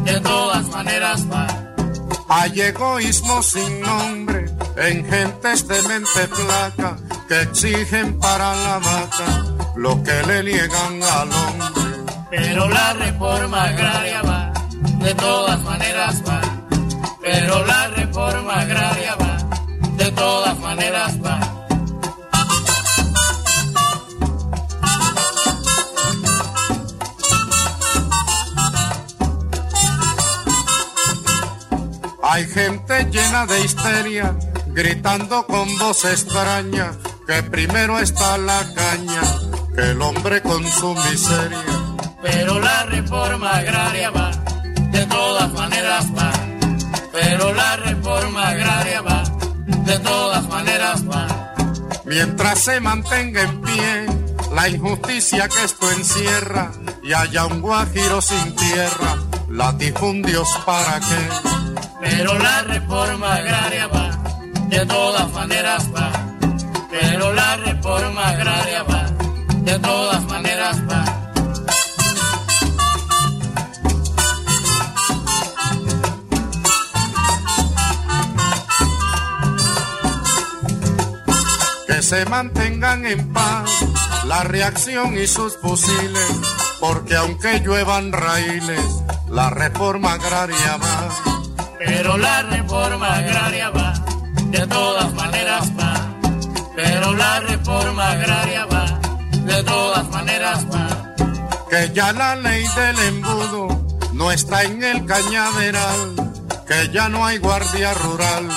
de todas maneras va. Hay egoísmo sin nombre en gentes de mente flaca que exigen para la vaca lo que le niegan al hombre pero la reforma agraria va, de todas maneras va, pero la reforma agraria va, de todas maneras va. Hay gente llena de histeria, gritando con voz extraña, que primero está la caña, que el hombre con su miseria pero la reforma agraria va, de todas maneras va, pero la reforma agraria va, de todas maneras va. Mientras se mantenga en pie la injusticia que esto encierra y haya un guajiro sin tierra, latifundios para qué. Pero la reforma agraria va, de todas maneras va, pero la reforma agraria va, de todas maneras va que se mantengan en paz la reacción y sus fusiles, porque aunque lluevan raíles, la reforma agraria va. Pero la reforma agraria va, de todas maneras va. Pero la reforma agraria va, de todas maneras va. Que ya la ley del embudo no está en el cañaveral, que ya no hay guardia rural,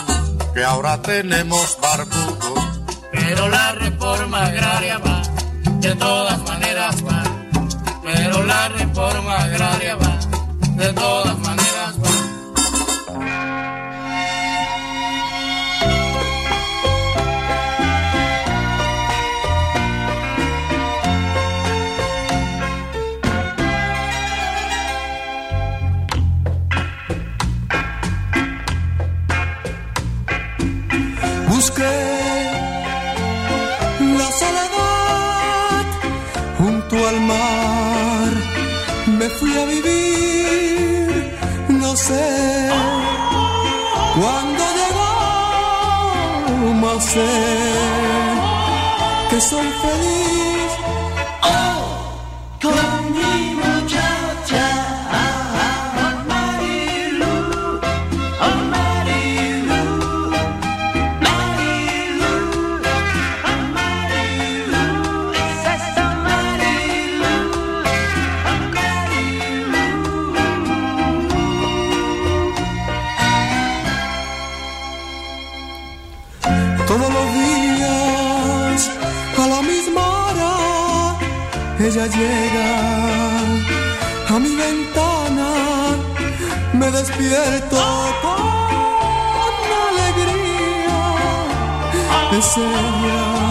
que ahora tenemos barbudo. Pero la reforma agraria va, de todas maneras va. Pero la reforma agraria va, de todas maneras al mar. Me fui a vivir, no sé cuándo llegó, más sé que soy feliz. Ella llega a mi ventana, me despierto con alegría. Es ella,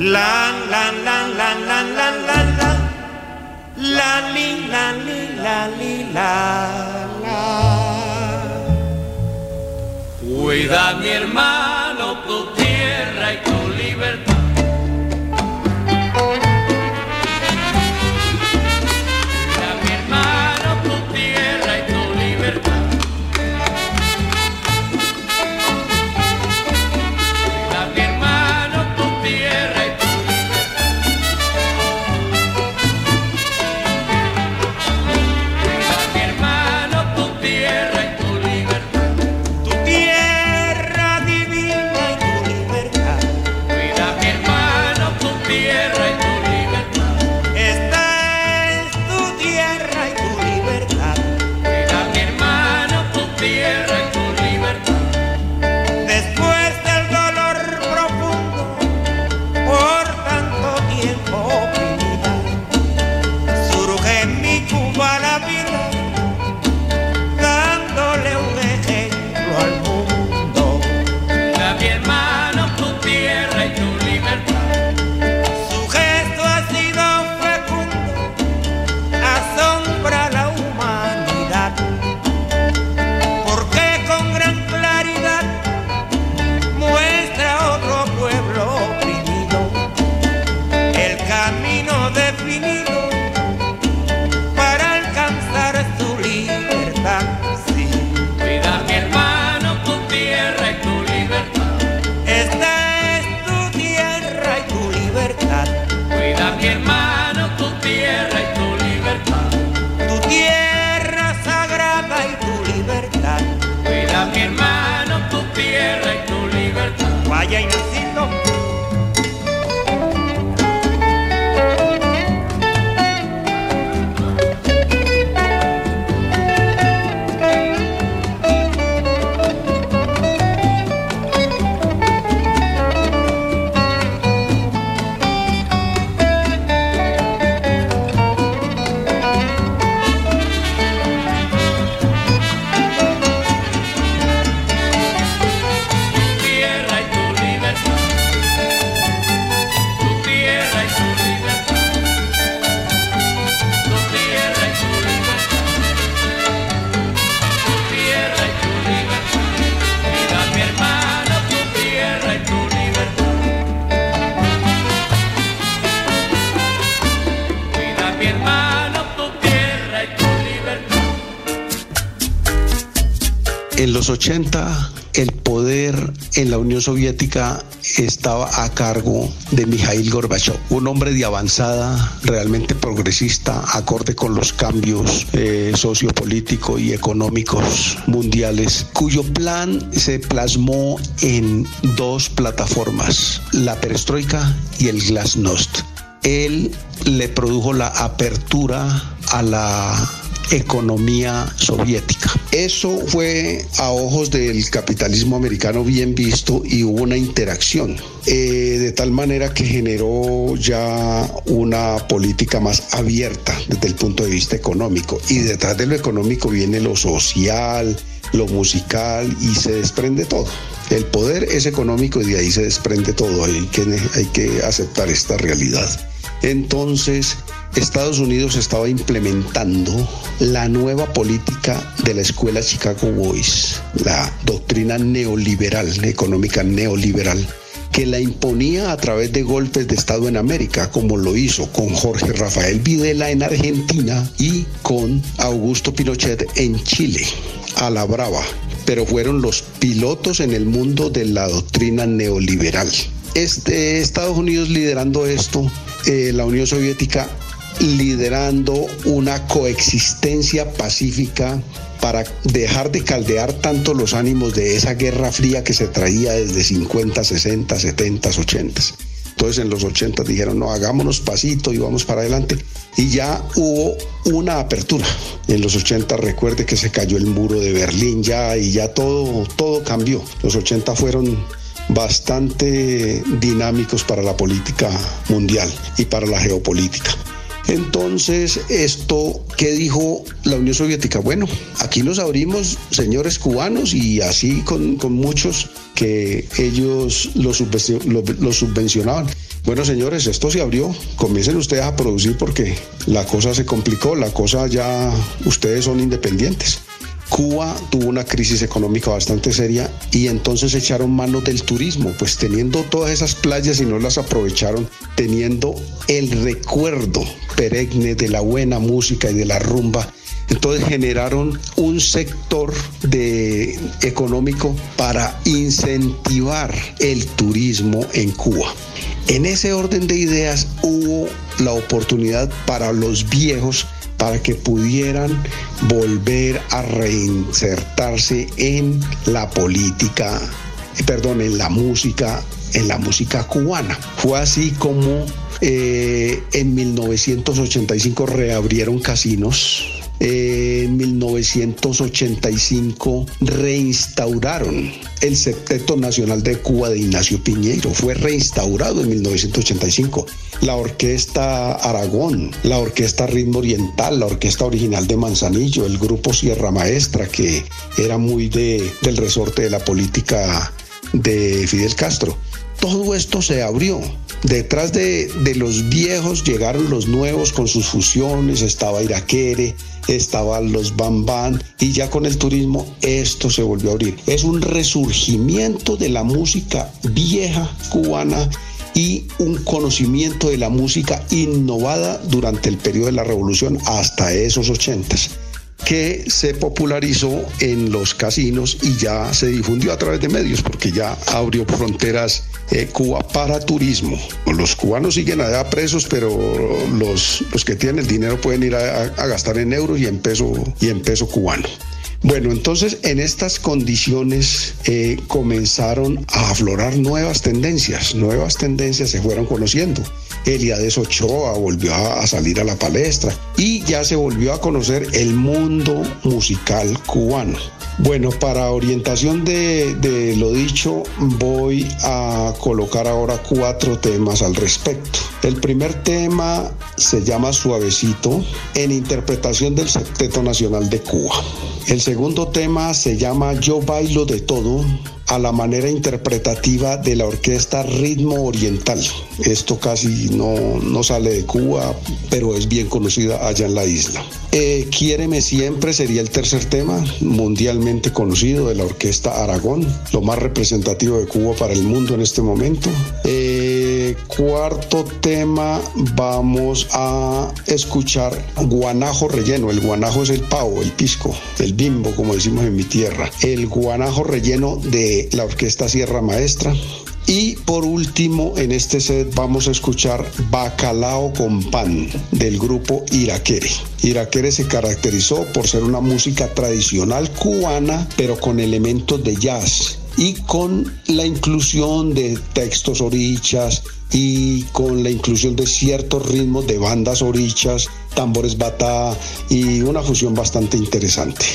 La la la la la la la la. La li la li la li la la. Cuida mi hermano Soviética estaba a cargo de Mikhail Gorbachev, un hombre de avanzada, realmente progresista, acorde con los cambios eh, sociopolíticos y económicos mundiales, cuyo plan se plasmó en dos plataformas, la perestroika y el glasnost. Él le produjo la apertura a la economía soviética. Eso fue a ojos del capitalismo americano bien visto y hubo una interacción, eh, de tal manera que generó ya una política más abierta desde el punto de vista económico. Y detrás de lo económico viene lo social, lo musical y se desprende todo. El poder es económico y de ahí se desprende todo. Hay que, hay que aceptar esta realidad. Entonces, Estados Unidos estaba implementando la nueva política de la escuela Chicago Boys, la doctrina neoliberal, económica neoliberal, que la imponía a través de golpes de Estado en América, como lo hizo con Jorge Rafael Videla en Argentina y con Augusto Pinochet en Chile, a la brava. Pero fueron los pilotos en el mundo de la doctrina neoliberal. Este, Estados Unidos liderando esto, eh, la Unión Soviética liderando una coexistencia pacífica para dejar de caldear tanto los ánimos de esa guerra fría que se traía desde 50, 60, 70, 80. Entonces en los 80 dijeron, no, hagámonos pasito y vamos para adelante. Y ya hubo una apertura. En los 80 recuerde que se cayó el muro de Berlín ya y ya todo, todo cambió. Los 80 fueron bastante dinámicos para la política mundial y para la geopolítica. Entonces, esto, ¿qué dijo la Unión Soviética? Bueno, aquí nos abrimos, señores cubanos, y así con, con muchos que ellos lo, subvencio- lo- lo subvencionaban. Bueno, señores, esto se abrió. Comiencen ustedes a producir porque la cosa se complicó, la cosa ya, ustedes son independientes. Cuba tuvo una crisis económica bastante seria y entonces echaron mano del turismo, pues teniendo todas esas playas y no las aprovecharon, teniendo el recuerdo perenne de la buena música y de la rumba. Entonces generaron un sector de económico para incentivar el turismo en Cuba. En ese orden de ideas hubo la oportunidad para los viejos para que pudieran volver a reinsertarse en la política, perdón, en la música, en la música cubana. Fue así como eh, en 1985 reabrieron casinos. Eh, en 1985 reinstauraron el Septeto Nacional de Cuba de Ignacio Piñeiro. Fue reinstaurado en 1985. La Orquesta Aragón, la Orquesta Ritmo Oriental, la Orquesta Original de Manzanillo, el Grupo Sierra Maestra, que era muy de, del resorte de la política de Fidel Castro. Todo esto se abrió. Detrás de, de los viejos llegaron los nuevos con sus fusiones, estaba Iraquere, estaban los Bambán y ya con el turismo esto se volvió a abrir. Es un resurgimiento de la música vieja cubana y un conocimiento de la música innovada durante el periodo de la revolución hasta esos ochentas que se popularizó en los casinos y ya se difundió a través de medios porque ya abrió fronteras eh, Cuba para turismo. Los cubanos siguen allá presos, pero los, los que tienen el dinero pueden ir a, gastar en euros y en peso, y en peso cubano. Bueno, entonces en estas condiciones eh, comenzaron a aflorar nuevas tendencias, nuevas tendencias se fueron conociendo. Eliades Ochoa volvió a, salir a la palestra y ya se volvió a conocer el mundo musical cubano. Bueno, para orientación de, de lo dicho, voy a colocar ahora cuatro temas al respecto. El primer tema se llama Suavecito en interpretación del Septeto Nacional de Cuba. El segundo tema se llama Yo bailo de todo a la manera interpretativa de la orquesta Ritmo Oriental. Esto casi no, no sale de Cuba, pero es bien conocida allá en la isla. Eh, Quiéreme siempre sería el tercer tema, mundialmente conocido de la orquesta Aragón, lo más representativo de Cuba para el mundo en este momento. Eh, cuarto tema, vamos a escuchar Guanajo relleno. El guanajo es el pavo, el pisco, el bimbo, como decimos en mi tierra. El guanajo relleno de la orquesta Sierra Maestra. Y por último, en este set vamos a escuchar Bacalao con Pan del grupo Iraquere. Iraquere se caracterizó por ser una música tradicional cubana, pero con elementos de jazz y con la inclusión de textos orichas y con la inclusión de ciertos ritmos de bandas orichas, tambores batá y una fusión bastante interesante.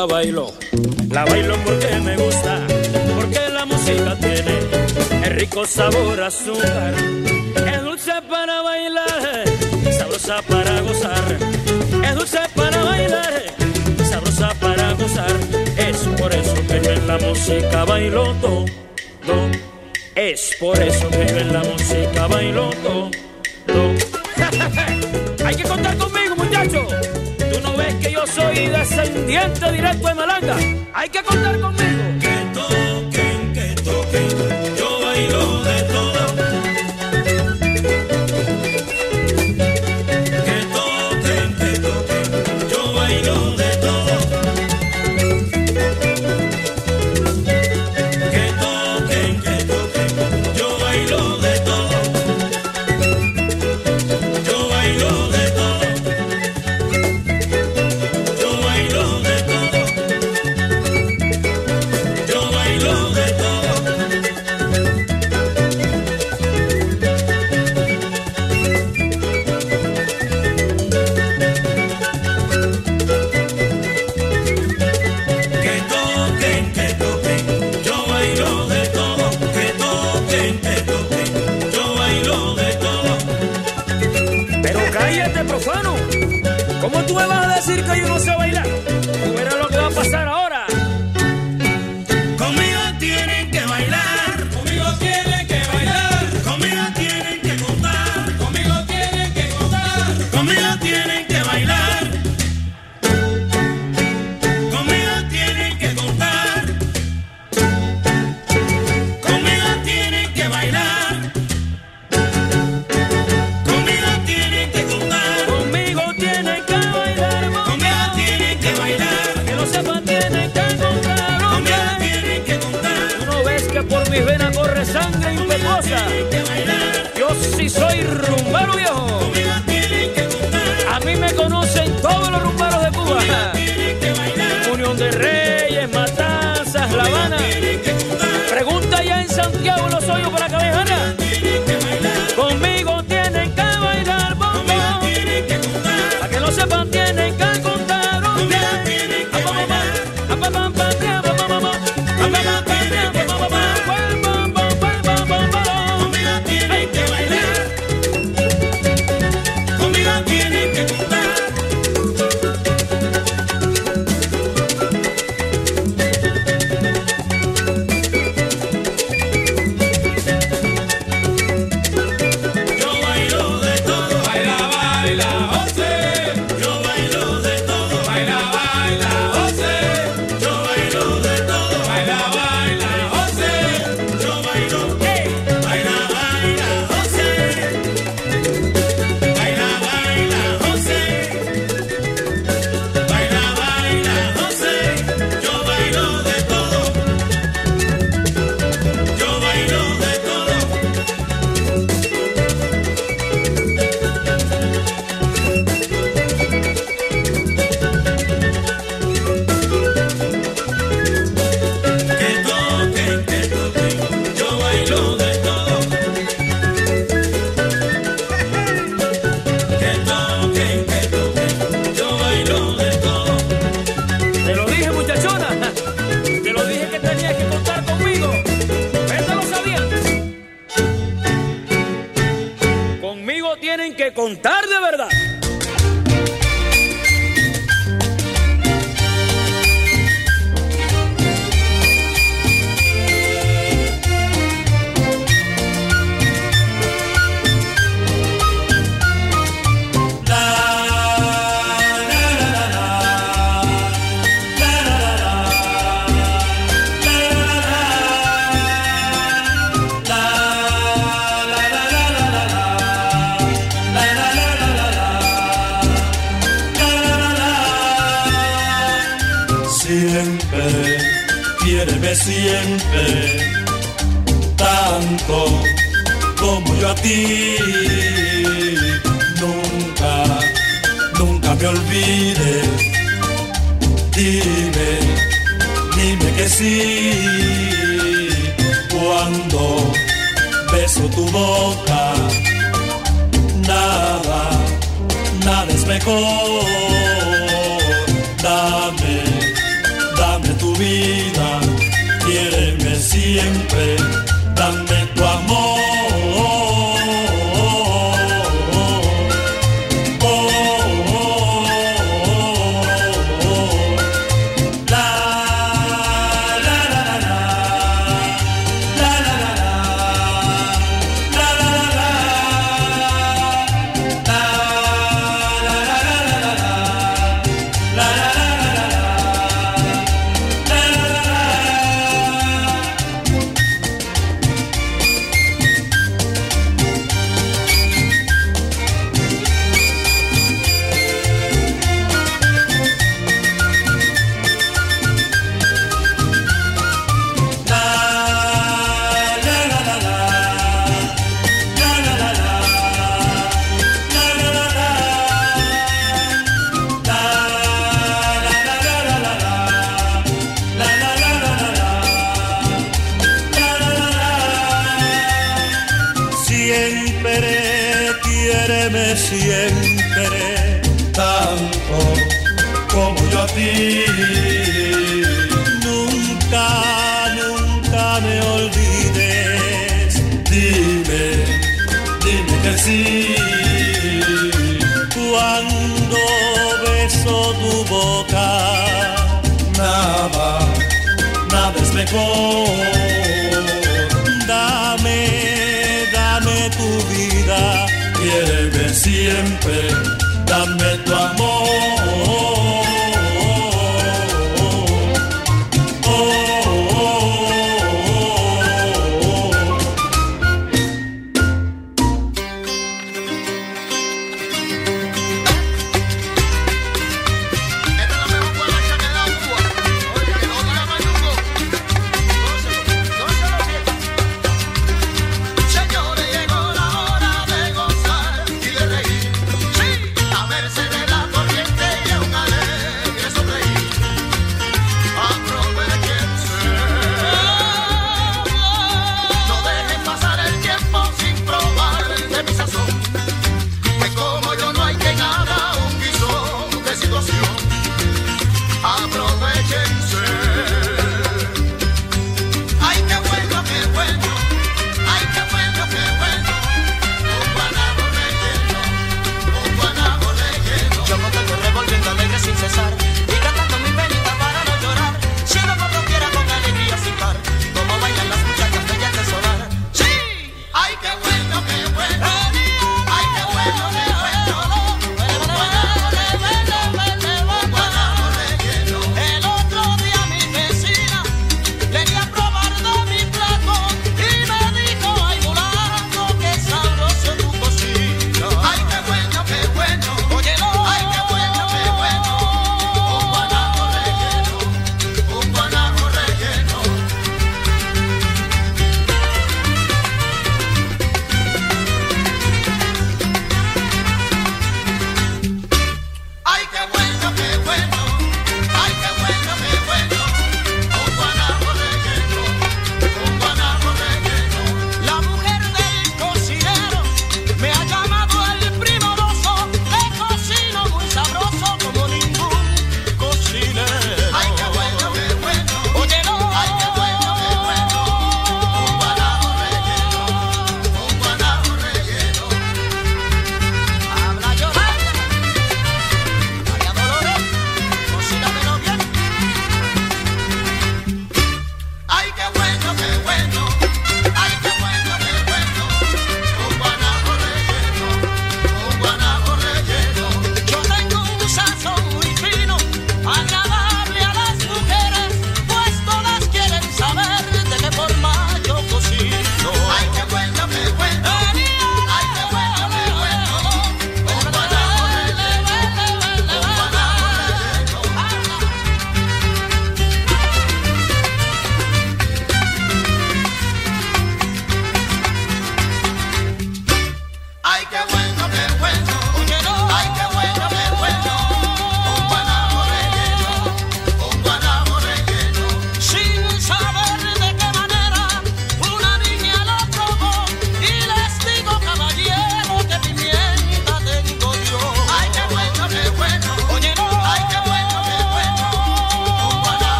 la bailo, la bailo porque me gusta, porque la música tiene el rico sabor azúcar.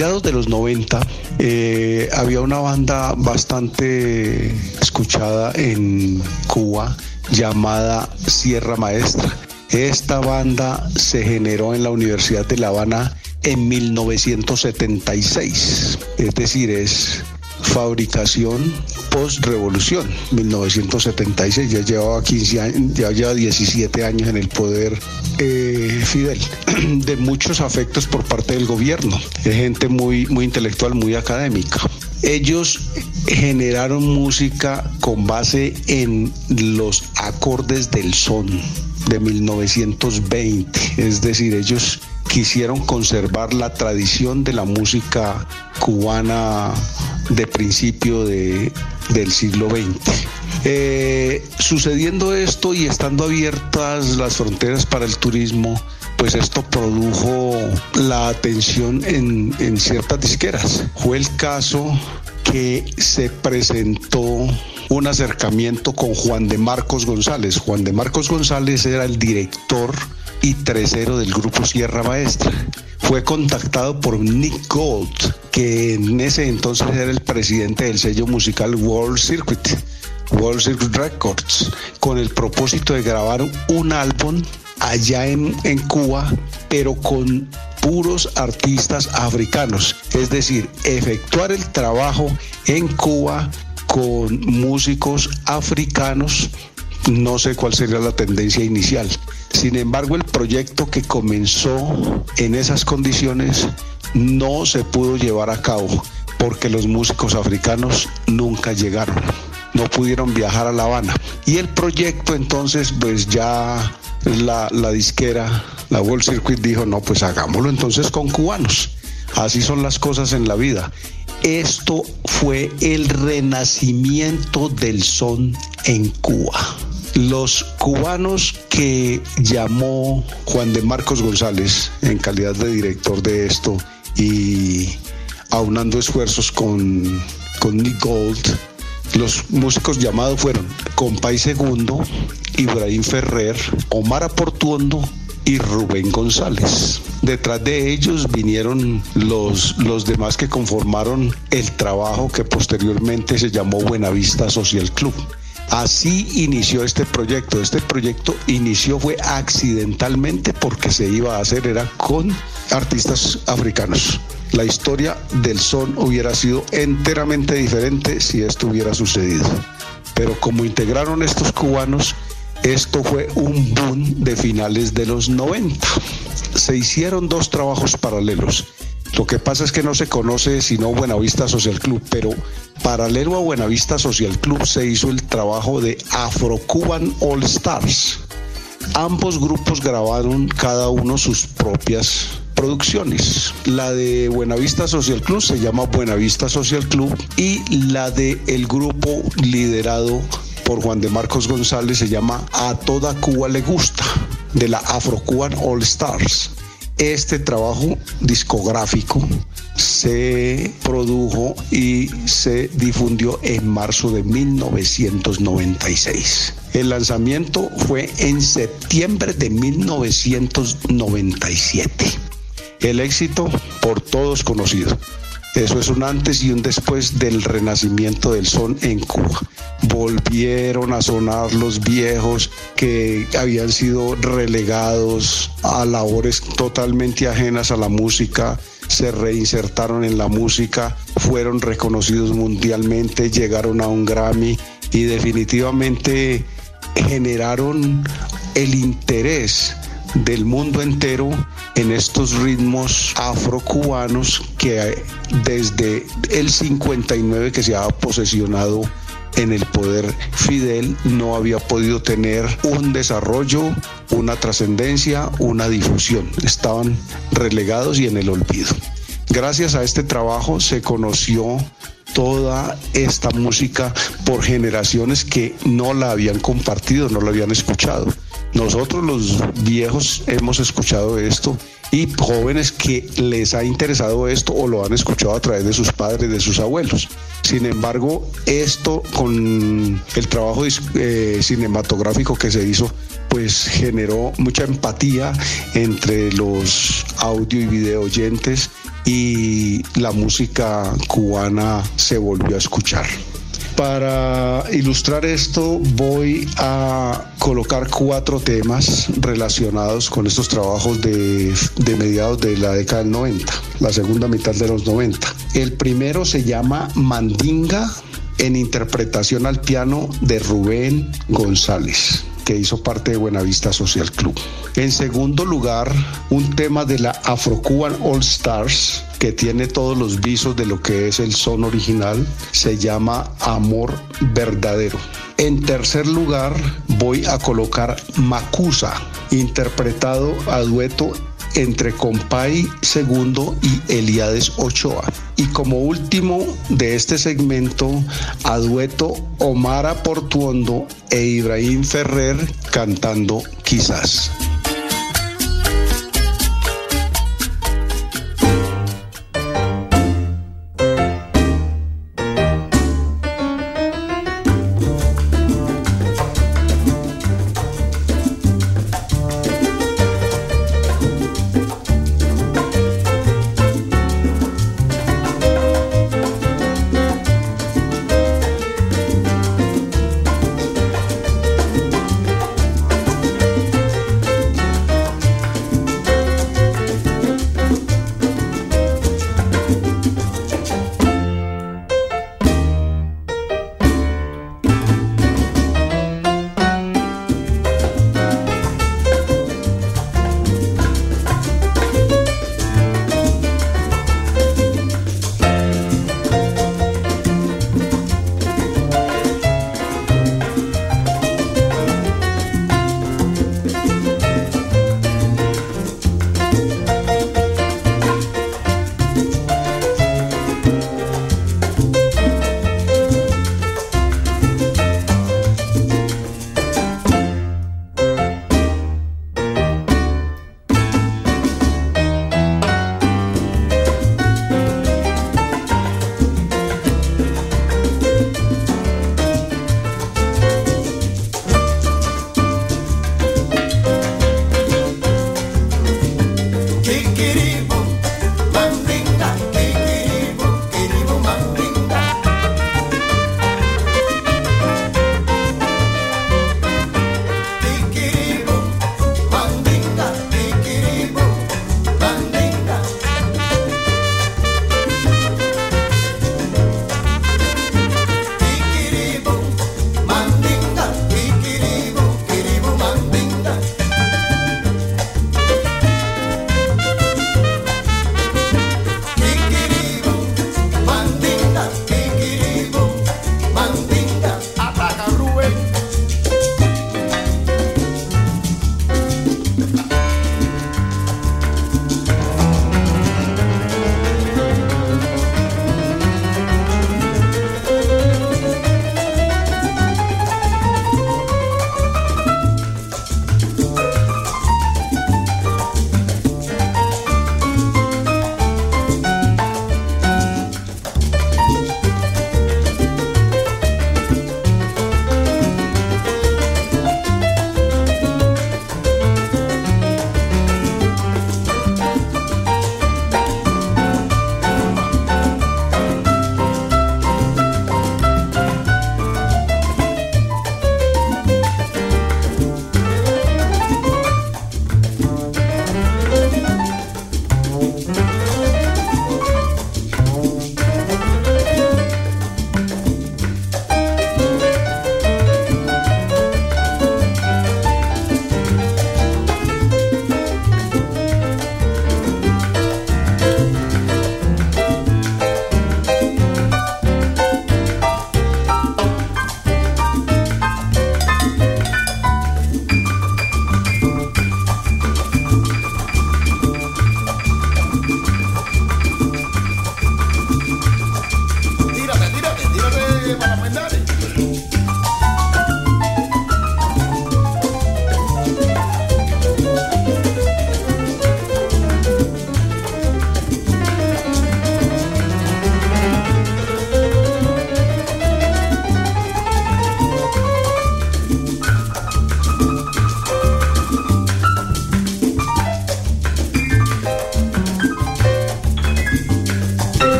De los 90 eh, había una banda bastante escuchada en Cuba llamada Sierra Maestra. Esta banda se generó en la Universidad de La Habana en 1976, es decir, es fabricación post-revolución, 1976, ya llevaba 15 años, ya lleva 17 años en el poder eh, Fidel, de muchos afectos por parte del gobierno, de gente muy, muy intelectual, muy académica. Ellos generaron música con base en los acordes del son de 1920, es decir, ellos quisieron conservar la tradición de la música cubana de principio de, del siglo XX. Eh, sucediendo esto y estando abiertas las fronteras para el turismo, pues esto produjo la atención en, en ciertas disqueras. Fue el caso que se presentó un acercamiento con Juan de Marcos González. Juan de Marcos González era el director y tercero del grupo Sierra Maestra. Fue contactado por Nick Gold, que en ese entonces era el presidente del sello musical World Circuit, World Records, con el propósito de grabar un álbum allá en, en Cuba, pero con puros artistas africanos, es decir, efectuar el trabajo en Cuba con músicos africanos, no sé cuál sería la tendencia inicial. Sin embargo, el proyecto que comenzó en esas condiciones no se pudo llevar a cabo porque los músicos africanos nunca llegaron, no pudieron viajar a La Habana. Y el proyecto entonces, pues ya la, la disquera, la Wall Circuit dijo, no, pues hagámoslo entonces con cubanos. Así son las cosas en la vida. Esto fue el renacimiento del son en Cuba. Los cubanos que llamó Juan de Marcos González en calidad de director de esto y aunando esfuerzos con, con Nick Gold, los músicos llamados fueron Compay Segundo, Ibrahim Ferrer, Omar Aportuondo y Rubén González. Detrás de ellos vinieron los, los demás que conformaron el trabajo que posteriormente se llamó Buenavista Social Club. Así inició este proyecto. Este proyecto inició fue accidentalmente porque se iba a hacer era con artistas africanos. La historia del son hubiera sido enteramente diferente si esto hubiera sucedido. Pero como integraron estos cubanos, esto fue un boom de finales de los 90. Se hicieron dos trabajos paralelos. Lo que pasa es que no se conoce sino Buenavista Social Club, pero paralelo a Buenavista Social Club se hizo el trabajo de Afro Cuban All Stars. Ambos grupos grabaron cada uno sus propias producciones. La de Buenavista Social Club se llama Buenavista Social Club y la de el grupo liderado por Juan de Marcos González se llama A toda Cuba le gusta de la Afro Cuban All Stars. Este trabajo discográfico se produjo y se difundió en marzo de 1996. El lanzamiento fue en septiembre de 1997. El éxito por todos conocido. Eso es un antes y un después del renacimiento del son en Cuba. Volvieron a sonar los viejos que habían sido relegados a labores totalmente ajenas a la música, se reinsertaron en la música, fueron reconocidos mundialmente, llegaron a un Grammy y definitivamente generaron el interés del mundo entero en estos ritmos afrocubanos que desde el 59 que se ha posesionado en el poder Fidel no había podido tener un desarrollo, una trascendencia, una difusión. Estaban relegados y en el olvido. Gracias a este trabajo se conoció toda esta música por generaciones que no la habían compartido, no la habían escuchado. Nosotros los viejos hemos escuchado esto y jóvenes que les ha interesado esto o lo han escuchado a través de sus padres, de sus abuelos. Sin embargo, esto con el trabajo eh, cinematográfico que se hizo, pues generó mucha empatía entre los audio y video oyentes y la música cubana se volvió a escuchar. Para ilustrar esto voy a colocar cuatro temas relacionados con estos trabajos de, mediados de la década del 90, la segunda mitad de los 90. El primero se llama Mandinga en interpretación al piano de Rubén González que hizo parte de Buenavista Social Club. En segundo lugar, un tema de la Afro-Cuban All Stars, que tiene todos los visos de lo que es el son original, se llama Amor Verdadero. En tercer lugar, voy a colocar Macusa, interpretado a dueto entre Compay II y Eliades Ochoa. Y como último de este segmento, a dueto Omara Portuondo e Ibrahim Ferrer cantando Quizás.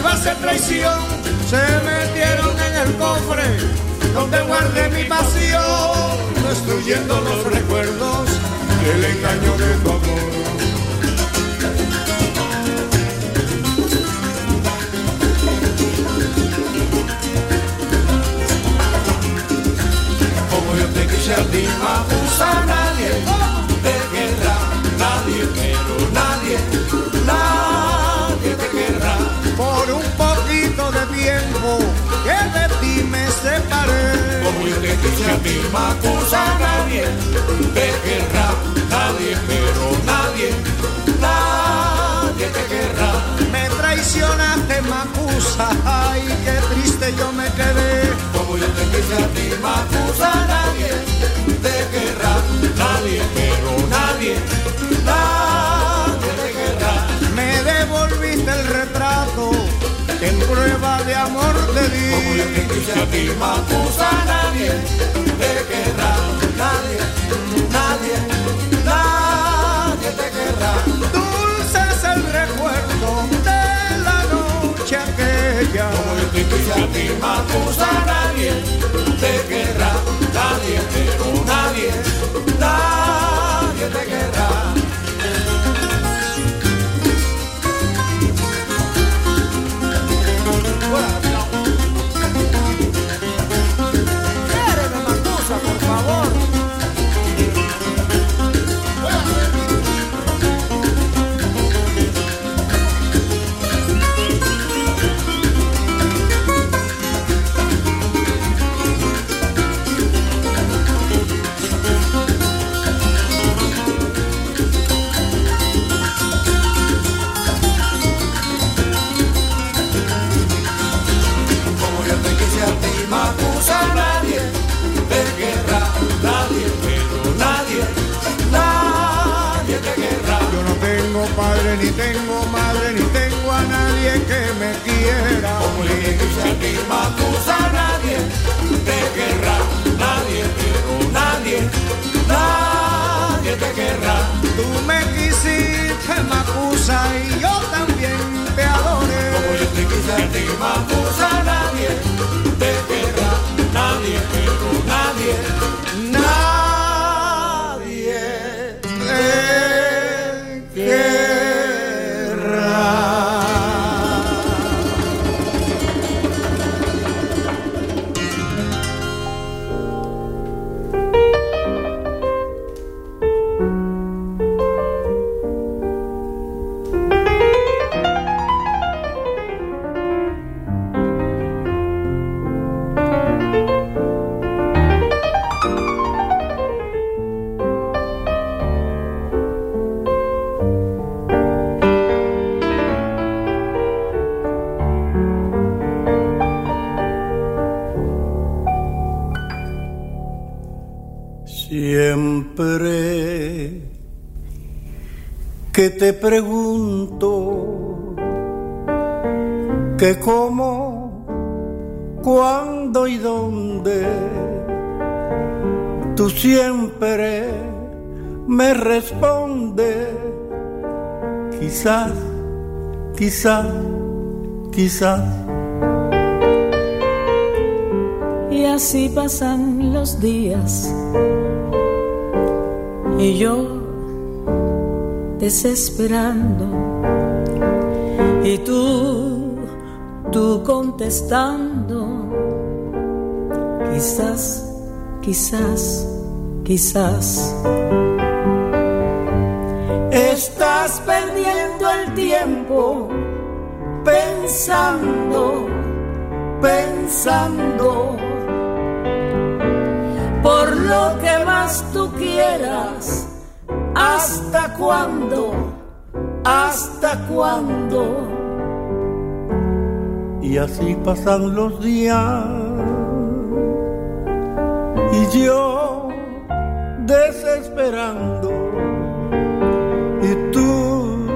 Iba a ser traición. Se metieron en el cofre donde guardé mi pasión, destruyendo los recuerdos y el engaño de tu amor. Como yo te quise a ti, Mapusa, nadie te querrá, nadie, pero nadie que de ti me separé. Como yo te quise a ti, Macusa, nadie te querrá, nadie, pero nadie, nadie te querrá. Me traicionaste, Macusa, ay, qué triste yo me quedé. Como yo te quise a ti, Macusa, nadie te querrá, nadie, pero nadie, nadie te querrá. Me devolviste el retrato que en prueba de amor te di. Como yo te quise a ti, Macusa, nadie te querrá, nadie, nadie, nadie te querrá. Dulce es el recuerdo de la noche aquella. Como yo te quise a ti, Macusa, nadie te querrá, nadie, pero nadie, nadie te querrá. Te quise a nadie te querrá, nadie, pero nadie, nadie te querrá. Tú me quisiste, Macusa, y yo también te adoré. Como yo te quise a ti, Macusa, nadie te querrá, nadie, pero nadie, nadie que te pregunto que cómo, cuándo y dónde, tú siempre me respondes, quizás, quizás, quizás. Y así pasan los días. Y yo desesperando Y tú, tú contestando, quizás, quizás, quizás. Estás perdiendo el tiempo pensando, pensando por lo que más tú quieras. ¿Hasta cuándo? ¿Hasta cuándo? Y así pasan los días y yo desesperando y tú,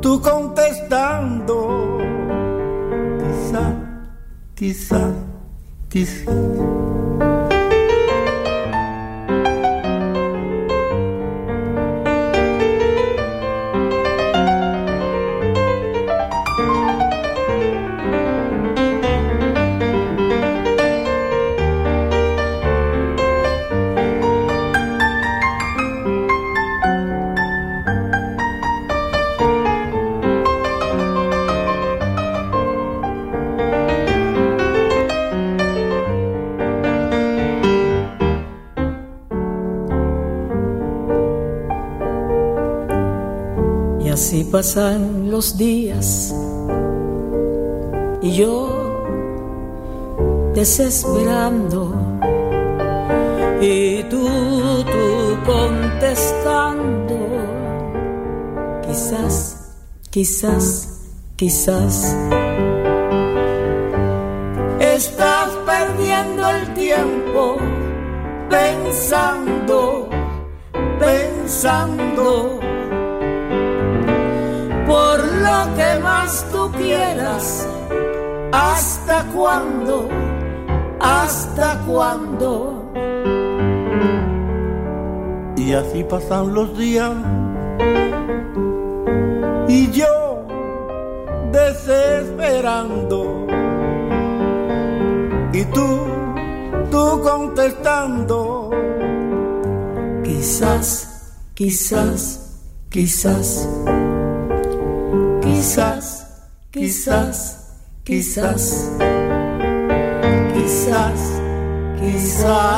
tú contestando, quizá, quizá, quizá. Pasan los días y yo desesperando y tú, tú contestando, quizás, quizás, quizás. Estás perdiendo el tiempo pensando, pensando más tú quieras. ¿Hasta cuándo? ¿Hasta cuándo? Y así pasan los días y yo desesperando y tú, tú contestando. Quizás, quizás, quizás, quizás, quizás, quizás, quizás, quizás,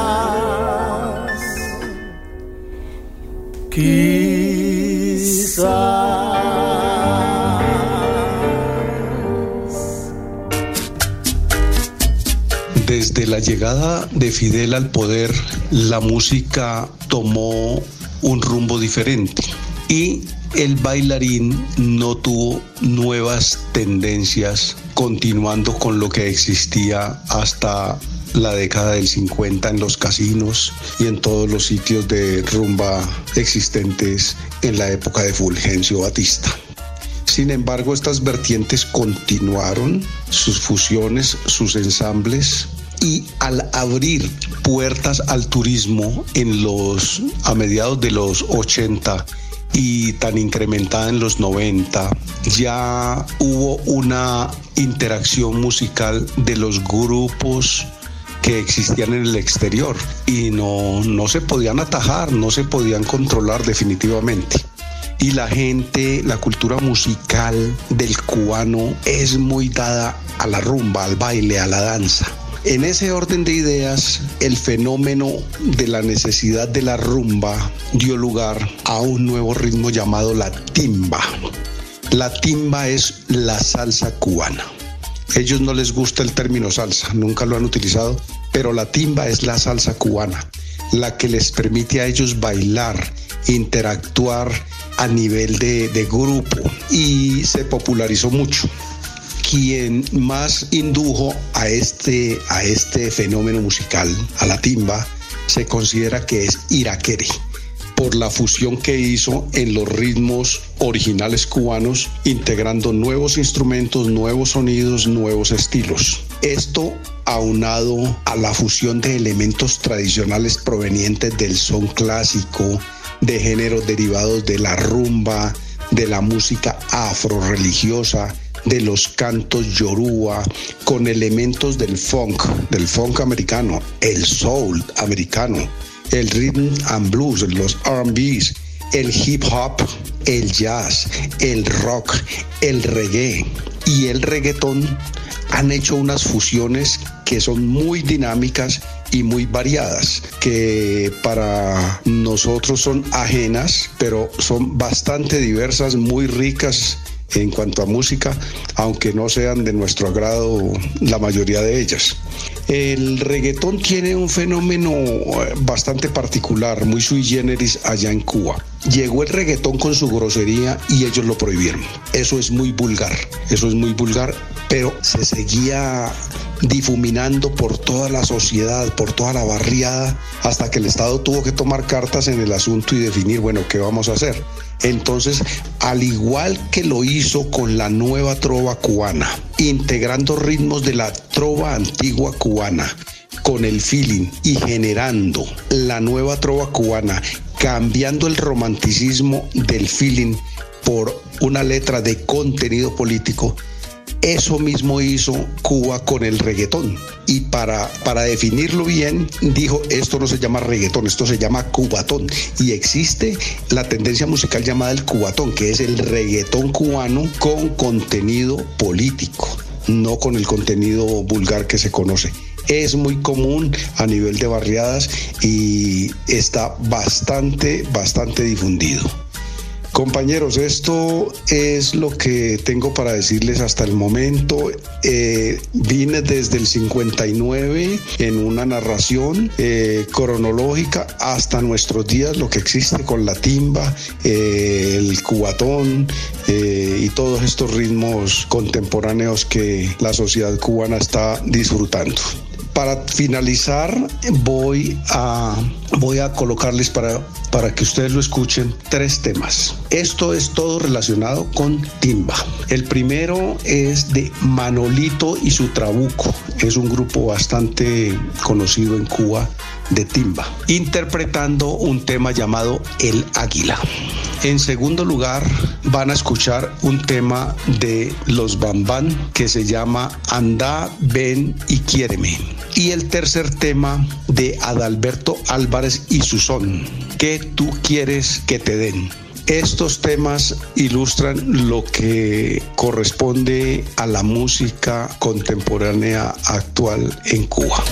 Desde la llegada de Fidel al poder, la música tomó un rumbo diferente y el bailarín no tuvo nuevas tendencias continuando con lo que existía hasta la década del 50 en los casinos y en todos los sitios de rumba existentes en la época de Fulgencio Batista. Sin embargo, estas vertientes continuaron, sus fusiones, sus ensambles, y al abrir puertas al turismo en los a mediados de los 80 y tan incrementada en los 90, ya hubo una interacción musical de los grupos que existían en el exterior y no, no se podían atajar, no se podían controlar definitivamente y la gente, la cultura musical del cubano es muy dada a la rumba, al baile, a la danza. En ese orden de ideas, el fenómeno de la necesidad de la rumba dio lugar a un nuevo ritmo llamado la timba. La timba es la salsa cubana. Ellos no les gusta el término salsa, nunca lo han utilizado, pero la timba es la salsa cubana, la que les permite a ellos bailar, interactuar a nivel de, de grupo y se popularizó mucho quien más indujo a este, a este fenómeno musical, a la timba, se considera que es Iraquere por la fusión que hizo en los ritmos originales cubanos, integrando nuevos instrumentos, nuevos sonidos, nuevos estilos. Esto aunado a la fusión de elementos tradicionales provenientes del son clásico, de géneros derivados de la rumba, de la música afro-religiosa, de los cantos yoruba, con elementos del funk, del funk americano, el soul americano, el rhythm and blues, los RBs, el hip hop el jazz, el rock, el reggae. Y el reggaetón han hecho unas fusiones que son muy dinámicas y muy variadas, que para nosotros son ajenas, pero son bastante diversas, muy ricas en cuanto a música, aunque no sean de nuestro agrado la mayoría de ellas. El reggaetón tiene un fenómeno eh, bastante particular, muy sui generis allá en Cuba. Llegó el reggaetón con su grosería y ellos lo prohibieron. Eso es muy vulgar, eso es muy vulgar, pero se seguía difuminando por toda la sociedad, por toda la barriada, hasta que el Estado tuvo que tomar cartas en el asunto y definir, bueno, ¿qué vamos a hacer? Entonces, al igual que lo hizo con la nueva trova cubana, integrando ritmos de la trova antigua cubana, con el feeling y generando la nueva trova cubana, cambiando el romanticismo del feeling por una letra de contenido político, eso mismo hizo Cuba con el reggaetón. Y para, para definirlo bien, dijo, esto no se llama reggaetón, esto se llama cubatón. Y existe la tendencia musical llamada el cubatón, que es el reggaetón cubano con contenido político, no con el contenido vulgar que se conoce es muy común a nivel de barriadas y está bastante, bastante difundido. Compañeros, esto es lo que tengo para decirles hasta el momento. Eh, vine desde el 59 en una narración eh, cronológica hasta nuestros días, lo que existe con la timba, eh, el cubatón y todos estos ritmos contemporáneos que la sociedad cubana está disfrutando. Para finalizar, voy a, voy a colocarles para, para que ustedes lo escuchen tres temas. Esto es todo relacionado con timba. El primero es de Manolito y su Trabuco. Es un grupo bastante conocido en Cuba de timba, interpretando un tema llamado El Águila. En segundo lugar, van a escuchar un tema de los Bambán que se llama Anda, ven y quiéreme. Y el tercer tema de Adalberto Álvarez y Susón, ¿qué tú quieres que te den? Estos temas ilustran lo que corresponde a la música contemporánea actual en Cuba.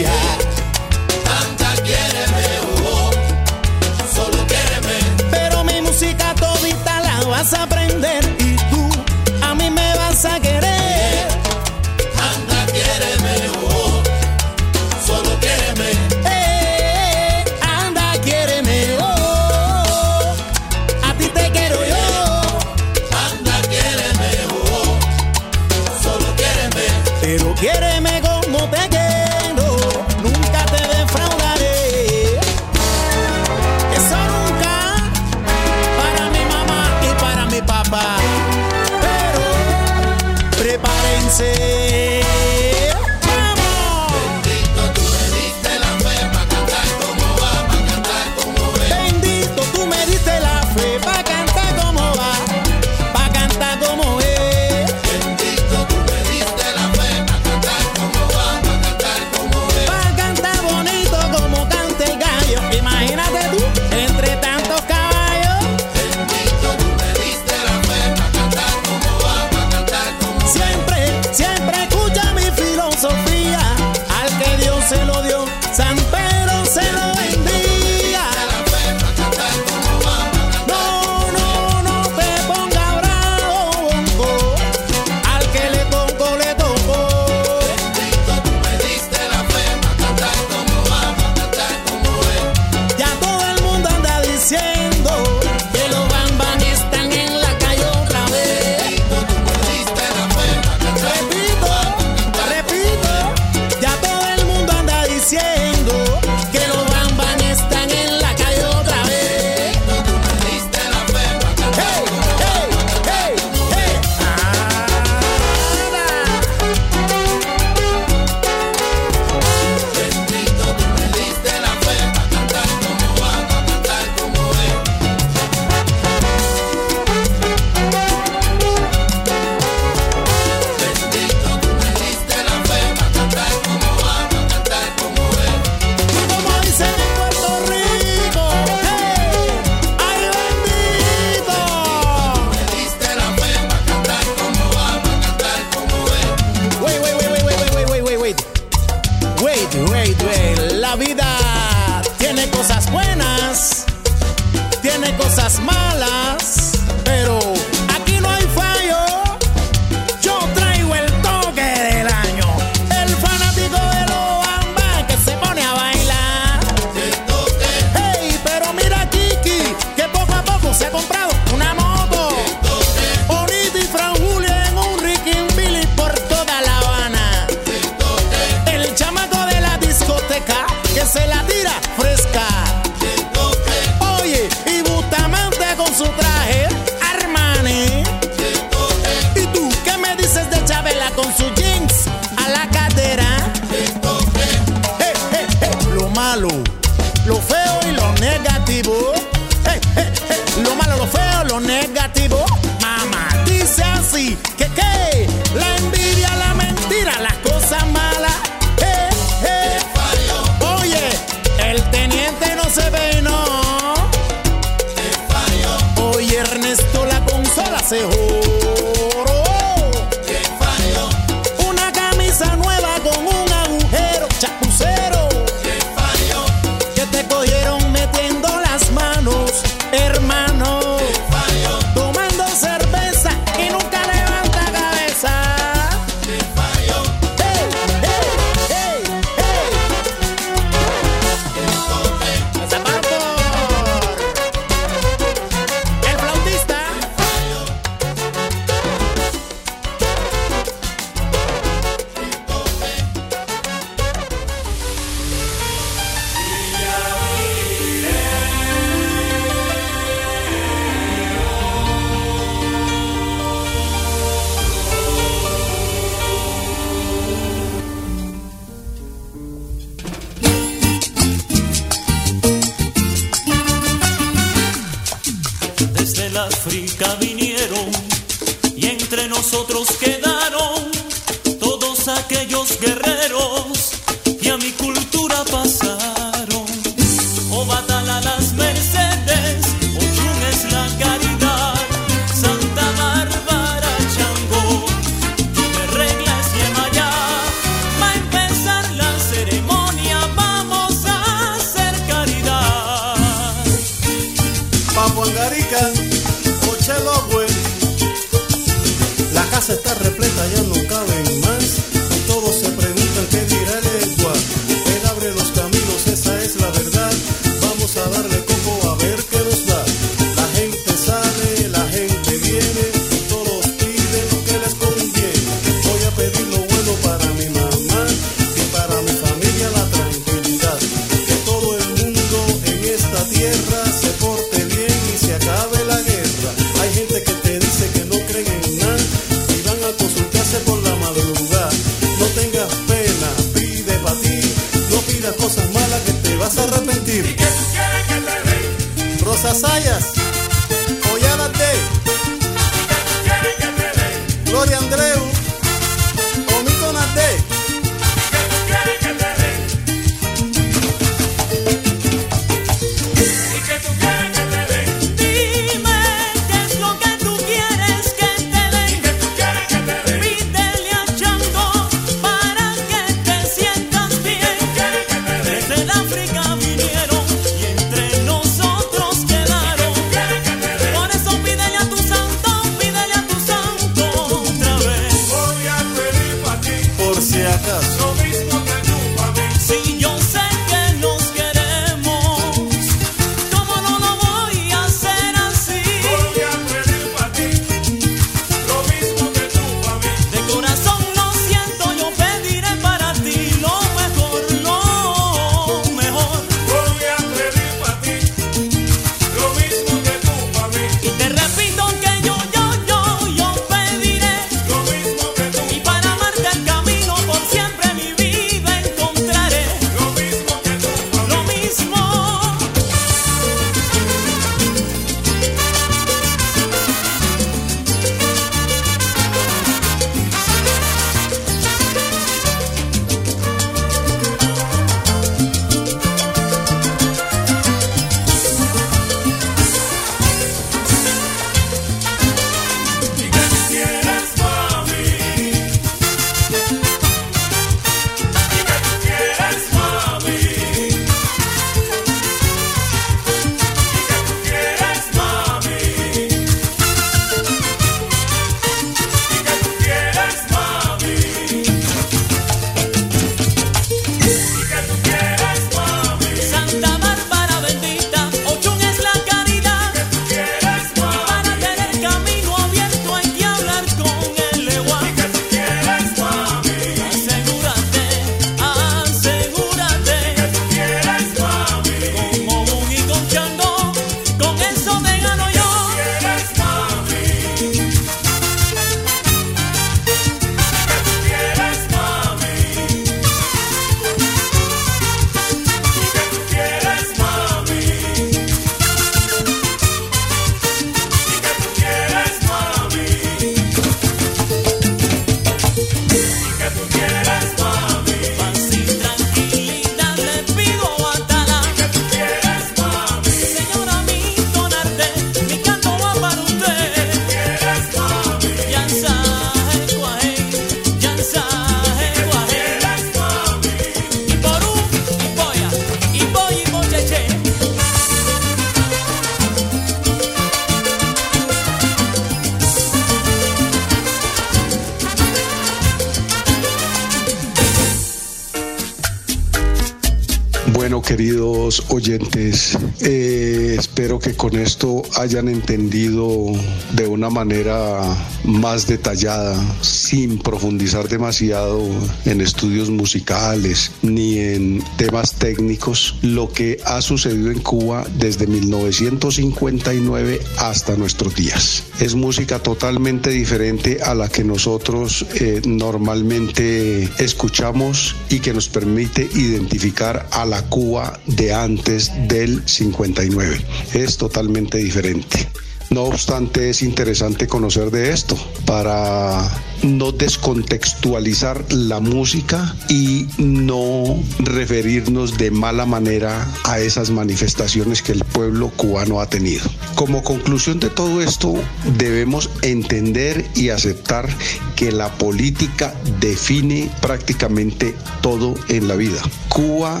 con esto hayan entendido de una manera más detallada, sin profundizar demasiado en estudios musicales ni en temas técnicos, lo que ha sucedido en Cuba desde 1959 hasta nuestros días. Es música totalmente diferente a la que nosotros eh, normalmente escuchamos y que nos permite identificar a la Cuba de antes del 59 es totalmente diferente. No obstante, es interesante conocer de esto para no descontextualizar la música y no referirnos de mala manera a esas manifestaciones que el pueblo cubano ha tenido. Como conclusión de todo esto, debemos entender y aceptar que la política define prácticamente todo en la vida. Cuba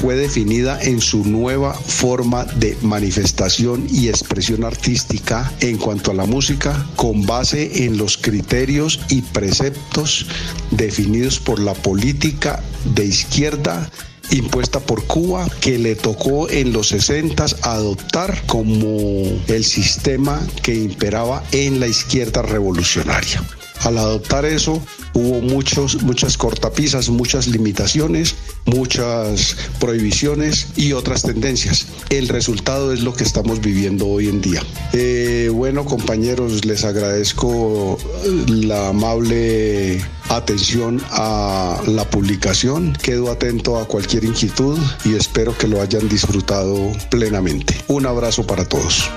fue definida en su nueva forma de manifestación y expresión artística en cuanto a la música con base en los criterios y preceptos definidos por la política de izquierda impuesta por Cuba que le tocó en los 60 adoptar como el sistema que imperaba en la izquierda revolucionaria. Al adoptar eso, hubo muchos, muchas cortapisas, muchas limitaciones, muchas prohibiciones y otras tendencias. El resultado es lo que estamos viviendo hoy en día. Eh, bueno, compañeros, les agradezco la amable atención a la publicación. Quedo atento a cualquier inquietud y espero que lo hayan disfrutado plenamente. Un abrazo para todos.